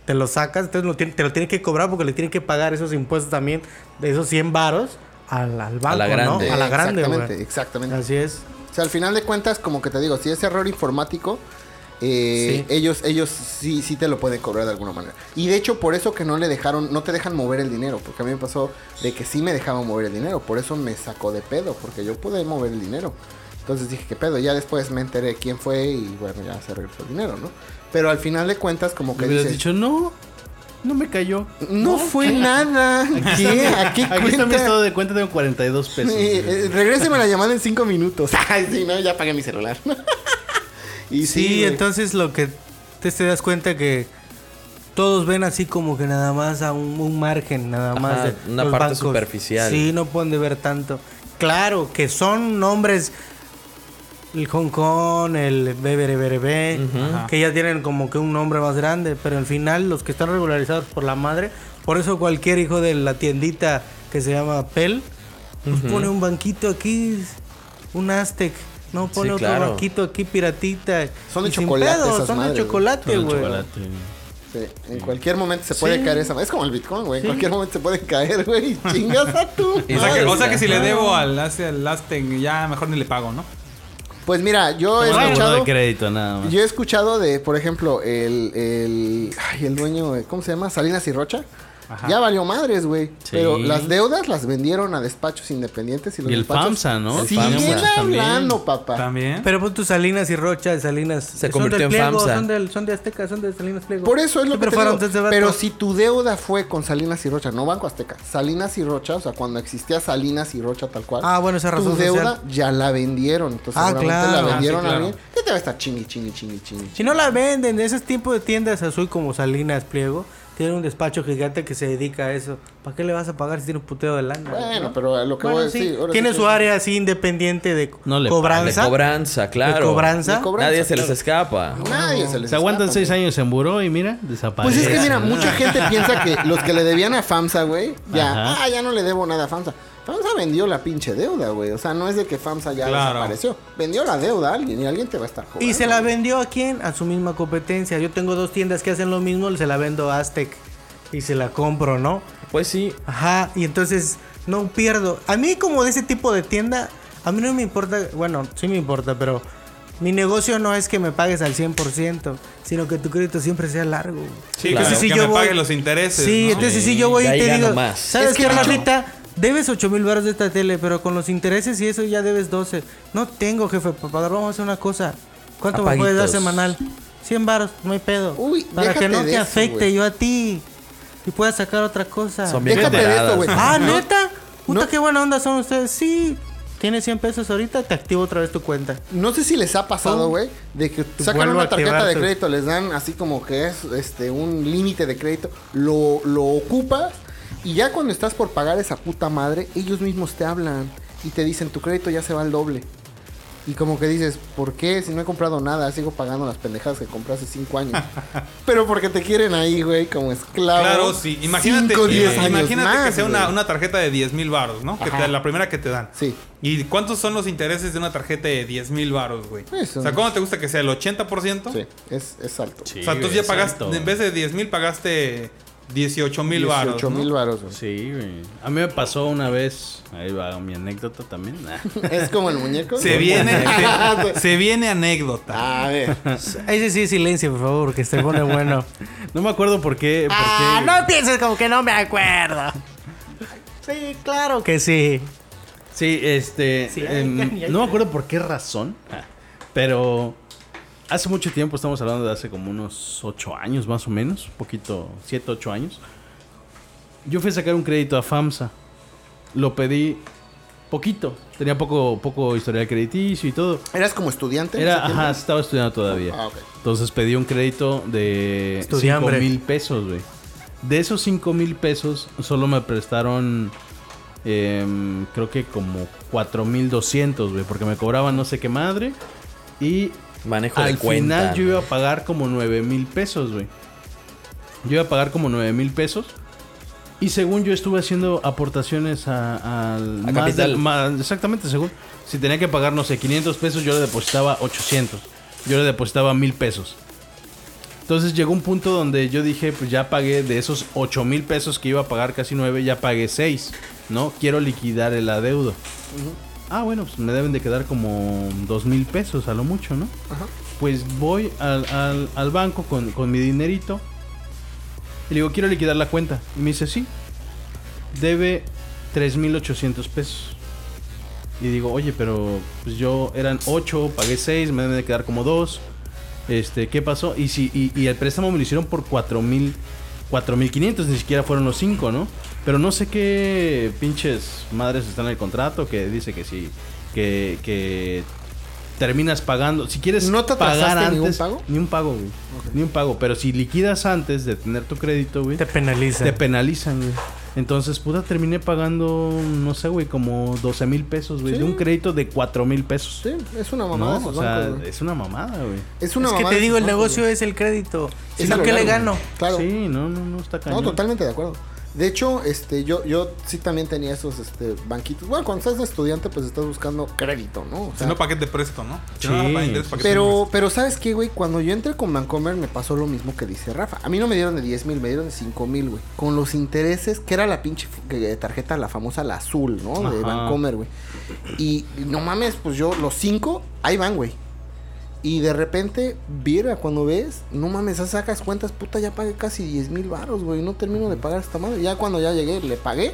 te lo sacas, entonces lo tiene- te lo tienen que cobrar porque le tienen que pagar esos impuestos también de esos 100 varos al, al banco, la grande. ¿no? A la grande, Exactamente, güey. exactamente. Así es. O sea, al final de cuentas, como que te digo, si es error informático, eh, Sí. ellos, ellos sí, sí te lo pueden cobrar de alguna manera. Y de hecho, por eso que no le dejaron, no te dejan mover el dinero, porque a mí me pasó de que sí me dejaban mover el dinero, por eso me sacó de pedo, porque yo pude mover el dinero. Entonces dije, ¿qué pedo? Ya después me enteré quién fue y bueno, ya se regresó el dinero, ¿no? Pero al final de cuentas, como que dices, dicho, no, no me cayó. no fue [laughs] nada. ¿Qué? ¿A qué Aquí está mi estado de cuenta, tengo 42 pesos. Eh, regréseme la llamada en cinco minutos. [laughs] Ay, sí, no, ya pagué mi celular. [laughs] y Sí, entonces lo que te, te das cuenta que todos ven así como que nada más a un, un margen, nada Ajá, más de una los parte bancos. superficial. Sí, no pueden de ver tanto. Claro que son nombres el Hong Kong, el BBRBRB, Ajá. que ya tienen como que un nombre más grande, pero al final los que están regularizados por la madre, por eso cualquier hijo de la tiendita que se llama Pel, pues pone un banquito aquí, un Aztec, no pone Sí, otro claro. banquito aquí piratita. Son de chocolate pedo, esas son madres, de güey. chocolate, güey. chocolate. Sí, en cualquier momento se puede Sí. caer esa. Es como el Bitcoin, güey. En Sí. cualquier momento se puede caer, güey. y [laughs] Chingas a tú. [laughs] O sea, que, o sea que si le mía. debo al, hace al Aztec, ya mejor ni le pago, ¿no? Pues mira, yo he buró escuchado. de crédito, nada más. Yo he escuchado de, por ejemplo, el, el, ay, el dueño, ¿cómo se llama? Salinas y Rocha. Ajá. Ya valió madres, güey. Sí. Pero las deudas las vendieron a despachos independientes y los Y el FAMSA, ¿no? El Siguen FAMSA hablando, papá. También. Pero pon tus Salinas y Rocha, Salinas. Se son convirtió del en Pliego, FAMSA. Son, del, son de Azteca, son de Salinas Pliego. Por eso es lo que te fueron digo. Pero si tu deuda fue con Salinas y Rocha, no Banco Azteca, Salinas y Rocha, o sea, cuando existía Salinas y Rocha tal cual, Ah, bueno, esa razón tu deuda ya la vendieron. Entonces, Ah, seguramente claro. la Ah, vendieron sí, a claro. alguien. ¿Qué te va a estar chingui, chingui, chingui, chingui? Si no la venden, de ese tipo de tiendas azul como Salinas Pliego, tiene un despacho gigante que se dedica a eso. ¿Para qué le vas a pagar si tiene un puteo de lana? Bueno, ¿no? pero a lo que Bueno, voy a sí, decir. ahora tiene sí su que- área así independiente de No le De cobranza. cobranza, claro. De cobranza. De cobranza, Nadie se les escapa. Nadie se les Se aguantan escapa, seis güey. años en buró y mira, Pues desaparece. es que mira, [laughs] mucha gente piensa que los que le debían a FAMSA, güey, ya, Ajá. ah, ya no le debo nada a FAMSA. FAMSA vendió la pinche deuda, güey. O sea, no es de que FAMSA ya Claro. desapareció. Vendió la deuda a alguien y alguien te va a estar cobrando. Y se la vendió a quién? A su misma competencia. Yo tengo dos tiendas que hacen lo mismo, se la vendo a Aztec y se la compro, ¿no? Pues sí. Ajá, y entonces no pierdo. A mí como de ese tipo de tienda, a mí no me importa, bueno, sí me importa, pero Mi negocio no es que me pagues al 100%, sino que tu crédito siempre sea largo. Sí, Claro. que, Entonces, si que yo me voy- pague los intereses. Sí, ¿no? entonces Sí, si yo voy y te digo, más. ¿sabes Es qué? Rafita? Debes 8 mil baros de esta tele, pero con los intereses y eso ya debes 12. No tengo, jefe, para pagar. Vamos a hacer una cosa. ¿Cuánto me puedes dar semanal? 100 baros, no hay pedo. Uy, para que no te eso, afecte yo a ti. Y puedas sacar otra cosa. Son bien Déjate de esto, güey. Ah, No, neta. Puta, no. qué buena onda son ustedes. Sí. Tienes 100 pesos ahorita, te activo otra vez tu cuenta. No sé si les ha pasado, güey, de que sacan vuelvo una tarjeta de crédito, les dan así como que es este un límite de crédito, lo, lo ocupas y ya cuando estás por pagar esa puta madre, ellos mismos te hablan y te dicen tu crédito ya se va al doble. Y como que dices, ¿por qué? Si no he comprado nada, sigo pagando las pendejadas que compré hace 5 años. [laughs] Pero porque te quieren ahí, güey, como esclavo. Claro, sí. Imagínate, Cinco, diez ima- años imagínate que sea una, una tarjeta de 10 mil baros, ¿no? Que te- la primera que te dan. Sí. ¿Y cuántos son los intereses de una tarjeta de 10 mil baros, güey? Eso. O sea, ¿cómo te gusta que sea? ¿El 80%? Sí, es, es alto. Sí, O sea, entonces güey, ya pagaste, en vez de 10 mil pagaste 18 mil baros. 18 mil ¿no? baros, güey. Sí, güey. A mí me pasó una vez. Ahí va mi anécdota también. [laughs] Es como el muñeco. Se viene, se, [laughs] se viene anécdota. A ver. [laughs] Ese sí, silencio, por favor, porque se pone bueno. No me acuerdo por qué. por ah, qué- no pienses como que no me acuerdo. Sí, claro que sí. Sí, este. Sí, em, no me acuerdo por qué razón. Pero. Hace mucho tiempo, estamos hablando de hace como unos 8 años más o menos. Un poquito, 7, 8 años. Yo fui a sacar un crédito a FAMSA. Lo pedí poquito. Tenía poco, poco historial crediticio y todo. ¿Eras como estudiante? Era, ajá, estaba estudiando todavía. Ah, ok. Entonces pedí un crédito de 5 Estudiambre. mil pesos, güey. De esos 5 mil pesos, solo me prestaron, em, creo que como 4 mil 200, güey. Porque me cobraban no sé qué madre. Y Manejo de al cuenta. final yo iba a pagar como 9 mil pesos, güey. Yo iba a pagar como 9 mil pesos. Y según yo estuve haciendo aportaciones a, al A más capital. más- exactamente, según. Si tenía que pagar, no sé, 500 pesos, yo le depositaba 800. Yo le depositaba 1000 pesos. Entonces llegó un punto donde yo dije, pues ya pagué de esos 8 mil pesos que iba a pagar casi 9, ya pagué 6, ¿no? Quiero liquidar el adeudo. Ah, bueno, pues me deben de quedar como 2 mil pesos a lo mucho, ¿no? Ajá. Pues voy al, al- al banco con, con mi dinerito y le digo, quiero liquidar la cuenta. Y me dice, sí, debe 3.800 pesos. Y digo, oye, pero pues yo eran 8, pagué 6, me deben de quedar como 2. Este, ¿qué pasó? Y, si, y, y el préstamo me lo hicieron por 4.000, 4.500, ni siquiera fueron los 5, ¿no? Pero no sé qué pinches madres están en el contrato que dice que sí, que, que terminas pagando. Si quieres ¿No te pagar antes, ningún pago? Ni un pago, güey. Ni un pago. Pero si liquidas antes de tener tu crédito, güey, Te penaliza. te penalizan, güey. Entonces, puta, terminé pagando, no sé, güey, como 12 mil pesos, güey. Sí. De un crédito de 4 mil pesos. Sí, es una mamada. no, o sea, bancos, es una mamada, güey. es una es que mamada te digo, el negocio güey. es el crédito. Es Sino lo que le gano. Claro. Sí, no, no, no está No, cañón. totalmente de acuerdo. De hecho, este, yo, yo sí también tenía esos este, banquitos. Bueno, cuando estás de estudiante, pues estás buscando crédito, ¿no? O Si sea, no, ¿para qué te presto, no? Si Sí, no, para interés, ¿para qué te pero, pero ¿sabes qué, güey? Cuando yo entré con Bancomer me pasó lo mismo que dice Rafa. A mí no me dieron de 10 mil, me dieron de 5 mil, güey. Con los intereses, que era la pinche eh, tarjeta, la famosa, la azul, ¿no? De Ajá. Bancomer, güey. Y no mames, pues yo, los 5, ahí van, güey. Y de repente, viera, cuando ves, no mames, sacas cuentas, puta, ya pagué casi 10 mil baros, güey. No termino de pagar esta madre. Ya cuando ya llegué, le pagué.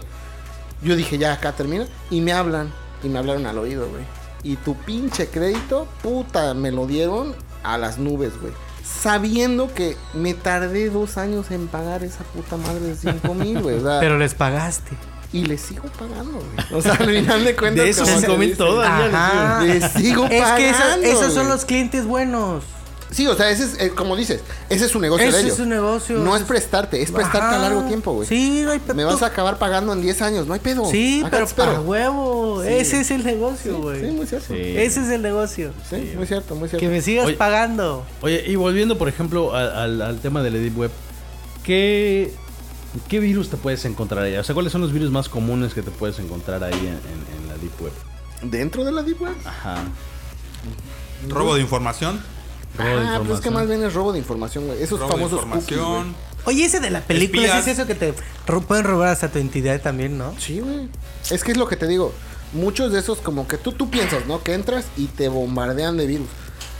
Yo dije, ya acá termina. Y me hablan. Y me hablaron al oído, güey. Y tu pinche crédito, puta, me lo dieron a las nubes, güey. Sabiendo que me tardé dos años en pagar esa puta madre de 5 mil, güey. [laughs] Pero les pagaste. Y le sigo pagando, güey. O sea, al final de cuentas. De esos como se 5 mil dice, todavía. Le sigo Es pagando. que esa- esos son los clientes buenos. Sí, o sea, ese es, eh, como dices, ese es su negocio Ese de es ellos. su negocio. No es prestarte, es prestarte Ajá. a largo tiempo, güey. Sí, no hay Me vas a acabar pagando en 10 años, no hay pedo. Sí, Acá pero a huevo. Sí. Ese es el negocio, güey. Sí, muy cierto. Sí. Sí, Ese es el negocio. muy cierto, muy cierto. Que me sigas Oye. pagando. Oye, y volviendo, por ejemplo, a- al, al tema de la Deep Web, ¿qué, ¿qué virus te puedes encontrar ahí? O sea, ¿cuáles son los virus más comunes que te puedes encontrar ahí en, en- en la Deep Web? Dentro de la Deep Web. Ajá. Robo de información. Robo de ah, pues es que más bien es robo de información, güey. Esos Robo de famosos cookies, información. Oye, ese de la película, Espías. ¿sí es eso que te ro- pueden robar hasta tu entidad también, ¿no? Sí, güey. Es que es lo que te digo. Muchos de esos como que tú, tú piensas, ¿no? Que entras y te bombardean de virus.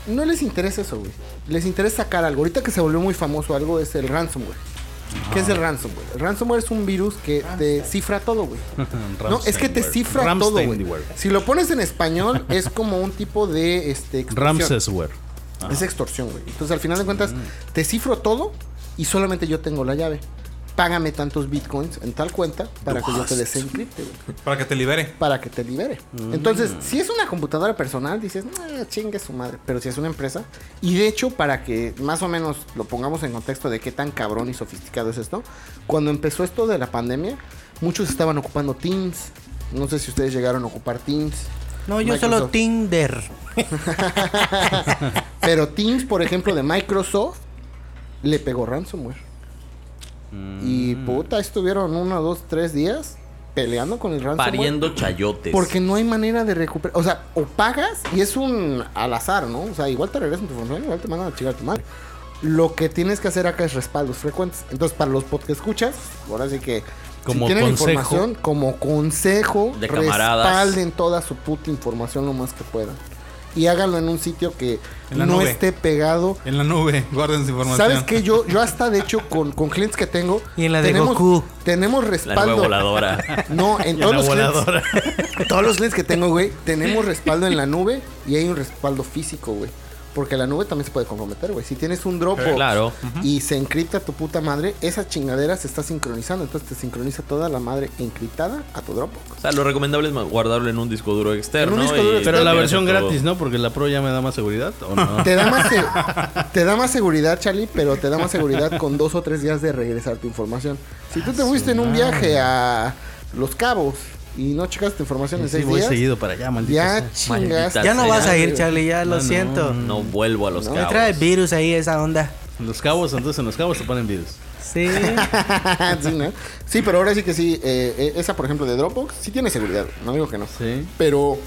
no les interesa eso, güey. Les interesa sacar algo. Ahorita que se volvió muy famoso algo es el ransomware. ¿Qué es el ransomware? El ransomware es un virus que te cifra todo, güey. [laughs] No, es que te cifra todo, güey. Si lo pones en español, [laughs] es como un tipo de este, extorsión. Ramsesware. Es extorsión, güey. Entonces, al final de cuentas, te cifro todo y solamente yo tengo la llave. Págame tantos bitcoins en tal cuenta para que yo te desencripte. Para que te libere. Para que te libere. Entonces, si es una computadora personal, dices, "Ah, chingue su madre. Pero si es una empresa, y de hecho, para que más o menos lo pongamos en contexto de qué tan cabrón y sofisticado es esto, cuando empezó esto de la pandemia, muchos estaban ocupando Teams. No sé si ustedes llegaron a ocupar Teams. No, yo solo. Tinder. [laughs] Pero Teams, por ejemplo, de Microsoft, le pegó ransomware. Y puta, estuvieron uno, dos, tres días peleando con el ransomware. Pariendo chayotes. Porque no hay manera de recuperar. O sea, o pagas y es un al azar, ¿no? O sea, igual te regresan tu información, igual te mandan a chingar a tu madre. Lo que tienes que hacer acá es respaldos frecuentes. Entonces, para los podcast escuchas, ahora sí que. Como si tienen consejo. información, como consejo, De respalden toda su puta información lo más que puedan. Y háganlo en un sitio que En la no nube. esté pegado En la nube, [laughs] guarden su información. ¿Sabes qué? Yo, yo hasta de hecho con, con clientes que tengo. Y en la de tenemos, Goku. Tenemos La respaldo. nueva voladora. [laughs] No, en [laughs] todos la los, clientes, todos los clientes que tengo, güey, tenemos respaldo en la nube y hay un respaldo físico, güey. Porque la nube también se puede comprometer, güey. Si tienes un Dropbox Claro. y se encripta tu puta madre, esa chingadera se está sincronizando. Entonces te sincroniza toda la madre encriptada a tu Dropbox. O sea, lo recomendable es guardarlo en un disco duro externo. En un disco duro y- externo. Pero la versión todo. gratis, ¿no? Porque la Pro ya me da más seguridad, ¿o no? Te da, más te da más seguridad, Charlie, pero te da más seguridad con dos o tres días de regresar tu información. Si tú te fuiste en un viaje a Los Cabos y no checaste tu información en Sí, seis voy días, seguido para allá, maldito ya sea. chingas. Maldita Ya no vas a ir. Charlie, ya lo No, siento. No vuelvo a los No, Me cabos. trae virus ahí esa onda. Los cabos, entonces en los cabos se ponen videos. Sí. [laughs] sí, ¿no? Sí, pero ahora sí que sí. eh, eh, esa, por ejemplo, de Dropbox, sí tiene seguridad. No digo que no. Sí. Pero,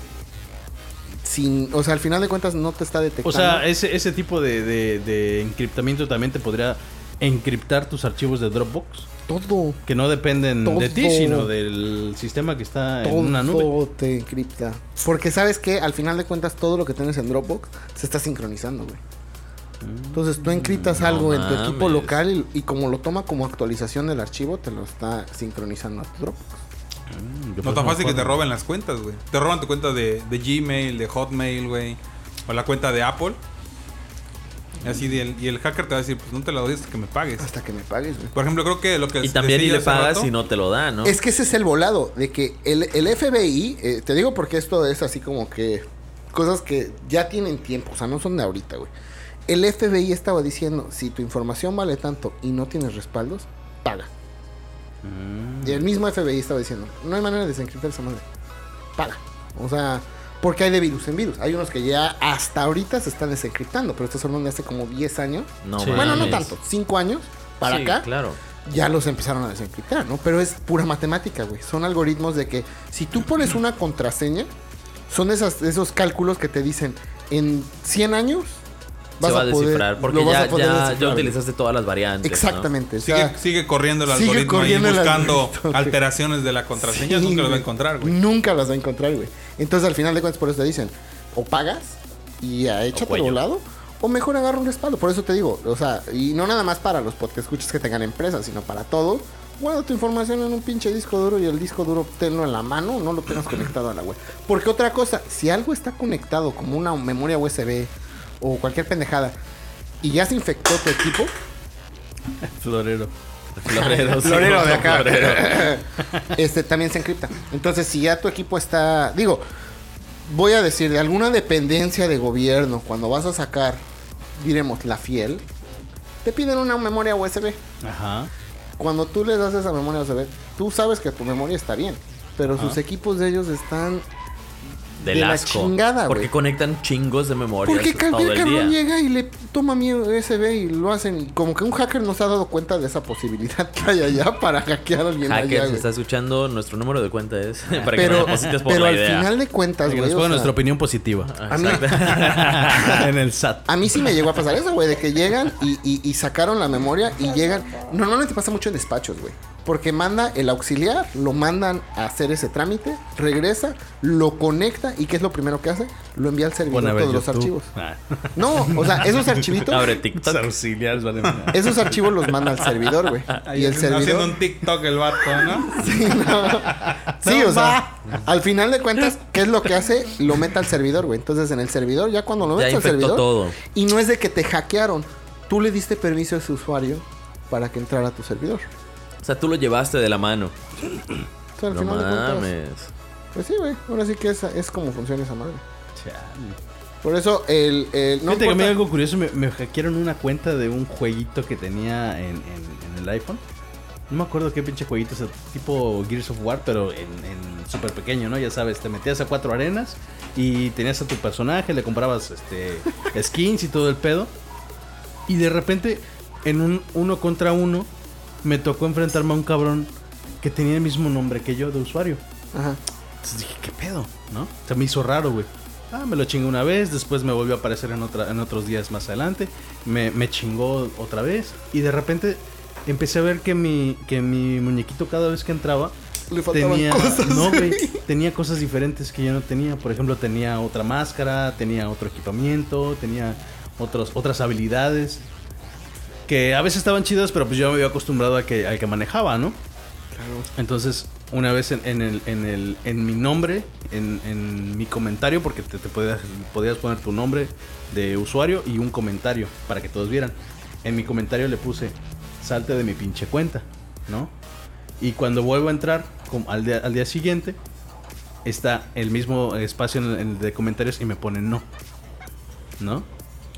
sin, o sea, al final de cuentas no te está detectando. O sea, ese, ese tipo de, de, de encriptamiento también te podría encriptar tus archivos de Dropbox. Todo. Que no dependen de ti, Todo. sino del sistema que está en Todo una nube. te encripta. Porque sabes que al final de cuentas todo lo que tienes en Dropbox se está sincronizando, güey. Entonces tú encriptas no algo en tu equipo local y, y como lo toma como actualización del archivo, te lo está sincronizando a tu Dropbox. Mm, No pues tan fácil que te roben las cuentas, güey. Te roban tu cuenta de, de Gmail, de Hotmail, güey. O la cuenta de Apple. Y Así de, y el hacker te va a decir, pues no te la doy hasta que me pagues. Hasta que me pagues, güey. Por ejemplo, creo que lo que Y también y le pagas rato- y no te lo da, ¿no? Es que ese es el volado, de que el, el FBI, eh, te digo porque esto es así como que cosas que ya tienen tiempo, o sea, no son de ahorita, güey. El FBI estaba diciendo, si tu información vale tanto y no tienes respaldos, paga. Mm. Y el mismo FBI estaba diciendo, no hay manera de desencriptar esa madre. Paga. O sea, porque hay de virus en virus. Hay unos que ya hasta ahorita se están desencriptando, pero estos son de hace como 10 años. No Sí. Bueno, no tanto, 5 años para Sí, acá claro. ya los empezaron a desencriptar, ¿no? Pero es pura matemática, güey. Son algoritmos de que si tú pones una contraseña, son esas, esos cálculos que te dicen en 100 años vas Se va a poder- descifrar. Porque ya, a ya, ya utilizaste todas las variantes. ¿no? Exactamente. o Sigue, sea, sigue corriendo el sigue algoritmo corriendo y buscando algoritmo, alteraciones de la contraseña. sí, nunca lo va a encontrar, güey. Nunca las va a encontrar, güey. Entonces al final de cuentas por eso te dicen, o pagas y ya échate cuello. volado, o mejor agarra un respaldo. Por eso te digo, o sea, y no nada más para los podcast escuchas que tengan empresas, sino para todo. Guarda tu información en un pinche disco duro y el disco duro tenlo en la mano, no lo tengas conectado a la web. Porque otra cosa, si algo está conectado como una memoria USB o cualquier pendejada y ya se infectó tu equipo, Florero. [laughs] Florero, sí, Florero de acá. florero. [laughs] este también se encripta. Entonces, si ya tu equipo está, digo, voy a decir, de alguna dependencia de gobierno, cuando vas a sacar, diremos, la fiel, te piden una memoria USB. Ajá. Cuando tú le das esa memoria USB, tú sabes que tu memoria está bien, pero sus equipos de ellos están Del De la asco. chingada, Porque güey. conectan chingos de memoria Porque el cabrón día. llega y le toma mi USB y lo hacen. Y como que un hacker no se ha dado cuenta de esa posibilidad que hay allá para hackear a alguien Hacker, allá, si está escuchando, nuestro número de cuenta es [laughs] para que Pero, nos deposites por pero la al idea. final de cuentas, Que güey. nos o ponga sea, nuestra opinión positiva. Ah, a mí- [laughs] en el SAT. A mí sí me llegó a pasar eso, güey, de que llegan y, y- y sacaron la memoria y llegan. Normalmente pasa mucho en despachos, güey. Porque manda el auxiliar, lo mandan a hacer ese trámite, regresa, lo conecta y ¿qué es lo primero que hace? Lo envía al servidor ver todos los archivos. Ah. No, o sea, esos archivitos, [laughs] Abre TikTok. auxiliares valen una- esos archivos los manda al servidor, güey. Y el haciendo, haciendo servidor un TikTok el vato, ¿no? [laughs] Sí, o sea, al final de cuentas, ¿qué es lo que hace? Lo mete al servidor, güey. Entonces, en el servidor, ya cuando lo metes al servidor. todo. Y no es de que te hackearon. Tú le diste permiso a ese usuario para que entrara a tu servidor. O sea, tú lo llevaste de la mano. O sea, al No final de cuentas. mames. Pues sí, güey. Ahora sí que es, es como funciona esa madre. Chale. Por eso, el. el no Fíjate que a mí algo curioso, me, me hackearon una cuenta de un jueguito que tenía en, en- en el iPhone. No me acuerdo qué pinche jueguito, o sea, tipo Gears of War, pero en, en súper pequeño, ¿no? Ya sabes, te metías a cuatro arenas y tenías a tu personaje, le comprabas este [laughs] skins y todo el pedo. Y de repente, en un uno contra uno, me tocó enfrentarme a un cabrón que tenía el mismo nombre que yo de usuario. Ajá. Entonces dije, ¿qué pedo? ¿No? Se me hizo raro, güey. Ah, me lo chingó una vez, después me volvió a aparecer en, otra, en otros días más adelante. Me, me chingó otra vez. Y de repente empecé a ver que mi, que mi muñequito cada vez que entraba Le tenía, cosas. no, güey, tenía cosas diferentes que yo no tenía. Por ejemplo, tenía otra máscara, tenía otro equipamiento, tenía otros, otras habilidades. Que a veces estaban chidas, pero pues yo me había acostumbrado a que, al que manejaba, ¿no? Entonces, una vez en, en el, en, el, en mi nombre, en, en mi comentario, porque te, te podías, podías poner tu nombre de usuario y un comentario para que todos vieran. En mi comentario le puse, salte de mi pinche cuenta, ¿no? Y cuando vuelvo a entrar, al día, al día siguiente, está el mismo espacio en el, en el de comentarios y me pone no. ¿No?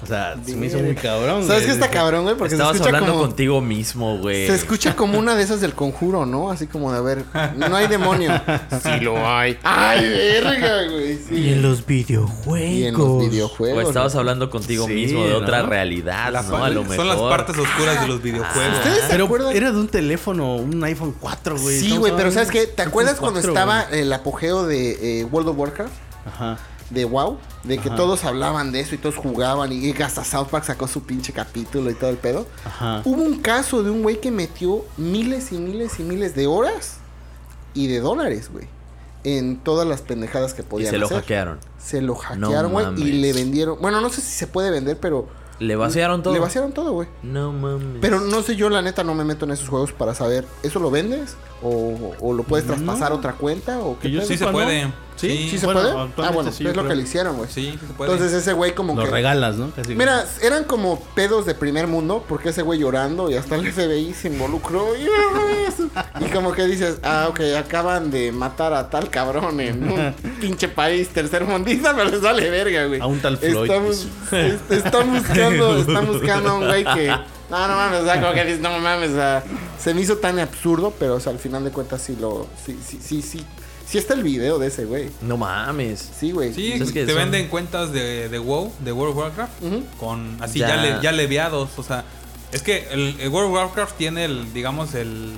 O sea, se me hizo muy cabrón. ¿Sabes güey. qué está cabrón, güey? Porque se Estabas escucha hablando como. contigo mismo, güey. Se escucha como una de esas del conjuro, ¿no? Así como de, a ver, no hay demonio. [laughs] Sí lo hay. ¡Ay, verga, güey! Sí. Y en los videojuegos. Y en los videojuegos. O estabas hablando contigo Sí, mismo de ¿no? otra realidad, La ¿no? A lo mejor. son las partes oscuras de los videojuegos. ¿Ustedes se Pero acuerdan? era de un teléfono, un iPhone 4, güey. Sí, güey, pero ¿sabes qué? ¿Te acuerdas cuando 4, estaba güey. el apogeo de eh, World of Warcraft? Ajá. De WoW, de que Ajá. todos hablaban de eso y todos jugaban y hasta South Park sacó su pinche capítulo y todo el pedo. Ajá. Hubo un caso de un güey que metió miles y miles y miles de horas y de dólares, güey, en todas las pendejadas que Y podían se lo hacer. hackearon. Se lo hackearon, güey, y le vendieron. Bueno, no sé si se puede vender, pero ¿Le vaciaron todo? le vaciaron todo, güey. No mames. Pero no sé, yo la neta no me meto en esos juegos para saber, ¿eso lo vendes? ¿O, o lo puedes traspasar a otra cuenta? ¿O Que yo? Sí se puede. Sí, ¿Sí se Bueno, puede? Ah, bueno, sí, es lo que le hicieron, güey. Sí, sí se puede. Entonces ese güey como Lo que... regalas, ¿no? Casi. Mira, eran como pedos de primer mundo, porque ese güey llorando y hasta el FBI se involucró. Y, y como que dices, ah, ok, acaban de matar a tal cabrón en un [laughs] pinche país tercermundista, pero les vale verga, güey. A un tal Floyd, Estamos, est- están buscando, [laughs] están buscando a un güey que... No, no mames, o sea, como que dices, no mames, o sea, se me hizo tan absurdo, pero o sea, al final de cuentas sí lo... Sí, sí, sí, sí. Sí está el video de ese güey. No mames. Sí, güey. Sí, Es que te son- venden cuentas de, de WoW, de World of Warcraft, con así Ya. ya, le- ya leviados. O sea, es que el, el World of Warcraft tiene el, digamos, el.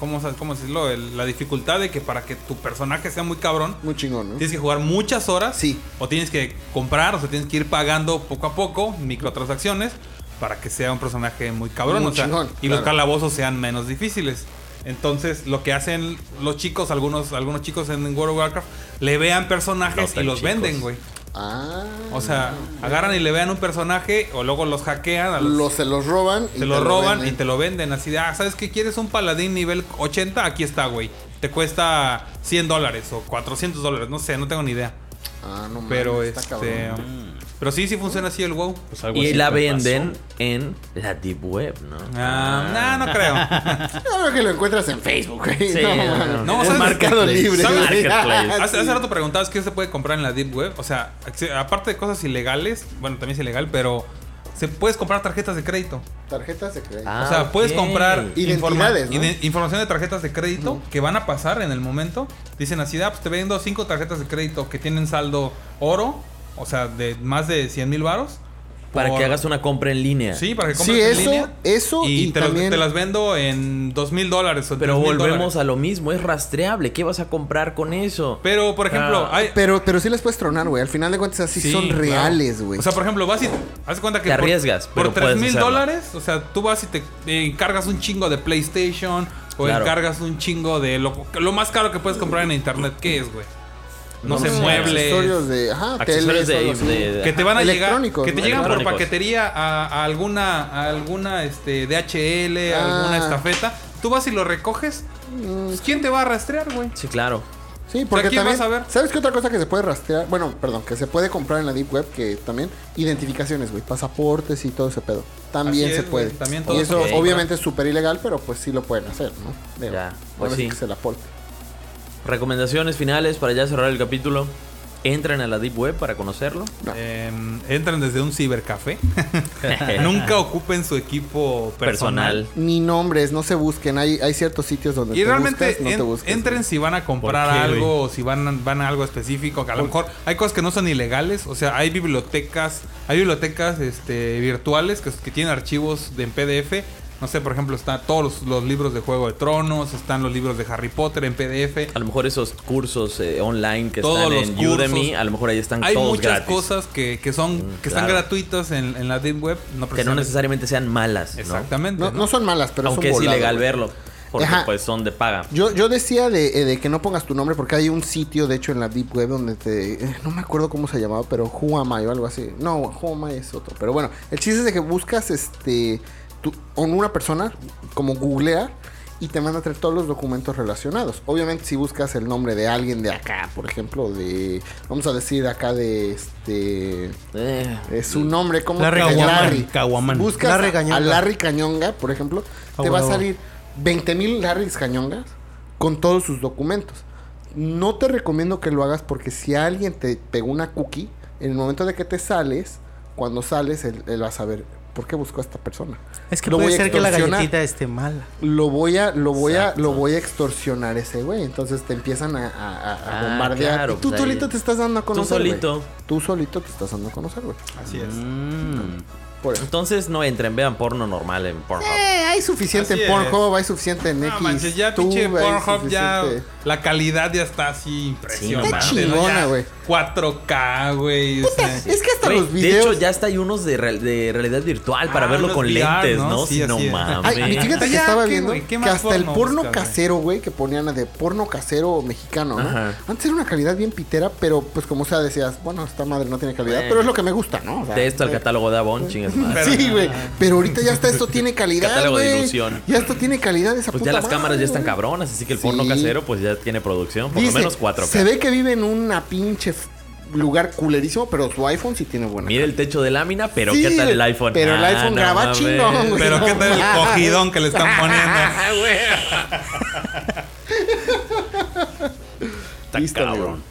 ¿Cómo, cómo decirlo? El- la dificultad de que para que tu personaje sea muy cabrón, Muy chingón, ¿no? tienes que jugar muchas horas. Sí. O tienes que comprar, o sea, tienes que ir pagando poco a poco microtransacciones para que sea un personaje muy cabrón. Muy o sea, chingón, y los calabozos sean menos difíciles. Entonces, lo que hacen los chicos, algunos, algunos chicos en World of Warcraft, le vean personajes No y los chicos. venden, güey. Ah. O sea, agarran y le vean un personaje o luego los hackean, a los- Los, se los roban. y se lo roban y te lo venden así de, ah, ¿sabes qué? ¿Quieres un paladín nivel 80? Aquí está, güey. Te cuesta 100 dólares o 400 dólares, no sé, no tengo ni idea. Ah, no mames, Pero está este... cabrón. Pero sí, sí funciona así el WoW. Pues algo Y así la venden pasó. en la Deep Web, ¿no? Ah, no, no creo. [laughs] Yo creo que lo encuentras en Facebook, güey. Sí, no, no, no, en ¿sabes? Mercado Libre. ¿Sabes? güey. Marketplace. Hace, hace rato preguntabas qué se puede comprar en la Deep Web. O sea, aparte de cosas ilegales, bueno, también es ilegal, pero se puedes comprar tarjetas de crédito. Tarjetas de crédito. Ah, o sea, puedes ok. comprar informa- ¿no? información de tarjetas de crédito que van a pasar en el momento. Dicen así, ah, pues te vendo cinco tarjetas de crédito que tienen saldo oro, o sea, de más de 100 mil varos. Para por- que hagas una compra en línea. Sí, para que Sí, compres en línea. eso y, y te, los- también- te las vendo en dos mil dólares Pero 3,000 volvemos a lo mismo, es rastreable. ¿Qué vas a comprar con eso? Pero, por ejemplo, Ah, hay, Pero, pero sí les puedes tronar, güey. Al final de cuentas, así Sí, son claro. reales, güey. O sea, por ejemplo, vas y haz cuenta que Te por- arriesgas, por, pero 3 puedes mil dólares, o sea, tú vas y te eh, cargas un chingo de PlayStation, o Claro. encargas un chingo de lo, lo más caro que puedes comprar en internet, ¿qué es, güey? No, sé, sé, muebles. Accesorios de. Ajá, Accesorios teles, o algo de, así. de- Que te van a llegar, Electrónicos, que te ¿no? llegan por paquetería a, a alguna, a alguna este, DHL, a Ah. alguna estafeta. Tú vas y lo recoges. pues, ¿Quién te va a rastrear, güey? Sí, claro. Sí, porque ¿quién también. vas a ver? ¿Sabes qué otra cosa que se puede rastrear? Bueno, perdón, que se puede comprar en la Deep Web, que también. Identificaciones, güey. Pasaportes y todo ese pedo. También se puede. también todo y eso obviamente es súper ilegal, pero pues sí lo pueden hacer, ¿no? Ya, pues sí. que se la porte. Recomendaciones finales para ya cerrar el capítulo. Entren a la Deep Web para conocerlo. No. Eh, entran desde un cibercafé. [laughs] [laughs] Nunca ocupen su equipo personal. Personal. Ni nombres, no se busquen. Hay, hay ciertos sitios donde Y te realmente buscas, no en- te busques, entren si van a comprar ¿Por qué, algo o si van, van a algo específico. Que a lo mejor hay cosas que no son ilegales. O sea, hay bibliotecas, hay bibliotecas este, virtuales que, que tienen archivos de, en PDF. No sé, por ejemplo, están todos los, los libros de Juego de Tronos, están los libros de Harry Potter en PDF. A lo mejor esos cursos eh, online que Todos están los en cursos. Udemy, a lo mejor ahí están Hay todos muchas gratis. cosas que, que son Mm, que están gratuitas en, en la Deep Web. No que no necesariamente sean malas. ¿no? Exactamente. No, ¿no? no son malas, pero Aunque son es ilegal verlo. Porque Ajá. pues son de paga. Yo, yo decía de, eh, de que no pongas tu nombre porque hay un sitio, de hecho, en la Deep Web donde te... eh, no me acuerdo cómo se llamaba, pero Who Am I o algo así. No, Who Am I es otro. Pero bueno, el chiste es de que buscas este... Con una persona, como googlear, y te manda a traer todos los documentos relacionados. Obviamente, si buscas el nombre de alguien de acá, por ejemplo, de... Vamos a decir acá de este... Eh, Es su nombre, ¿cómo? Larry. Larry. Caguaman. Buscas Larry a- a, Cañonga. Larry Cañonga, por ejemplo, te va a salir 20 mil Larrys Cañongas con todos sus documentos. No te recomiendo que lo hagas porque si alguien te pegó una cookie, en el momento de que te sales, cuando sales, él, él va a saber por qué buscó a esta persona. Es que Lo puede voy ser que la galletita esté mala. Lo voy a, lo voy a, lo voy a extorsionar ese güey. Entonces te empiezan a, a- a- a Ah, bombardear. claro, y tú pues ahí- solito te estás dando a conocer. güey. solito. Tú solito te estás dando a conocer, güey. Así es. Mm. Por. Entonces no entren, vean porno normal en Pornhub. Eh, hay suficiente Así en Pornhub, hay suficiente en No X. manches, ya pinche Pornhub ya la calidad ya está así impresionante. Está ¿no? chingona, Ya güey. 4K, güey. o sea, Es que hasta los de videos. hecho, ya está hay unos de, real- de realidad virtual para Ah, verlo con VR, lentes, ¿no? ¿no? Sí, Sí, no mames. Ay, y fíjate que Ya, estaba ¿qué, viendo que hasta el porno casero, güey, que ponían de porno casero mexicano, ¿no? Ajá. Antes era una calidad bien pitera, pero pues como sea decías, bueno, esta madre no tiene calidad, pero es lo que me gusta, ¿no? De esto al eh, catálogo de Avon, Sí, güey. Pero ahorita ya está, esto tiene calidad, Catálogo de güey. ilusión. Ya esto tiene calidad esa Pues puta ya las madre, cámaras ya están cabronas, así que el Sí. porno casero pues ya tiene producción, por Dice, lo menos 4K. Se ve que vive en una pinche lugar culerísimo, pero su iPhone sí tiene buena Mira el techo de lámina, pero Sí, ¿qué tal el iPhone? pero el Ah, iPhone no graba chingón, güey. Pero qué tal el No, [laughs] cogidón que le están poniendo. [laughs] [laughs] Está Listo, amigo. cabrón.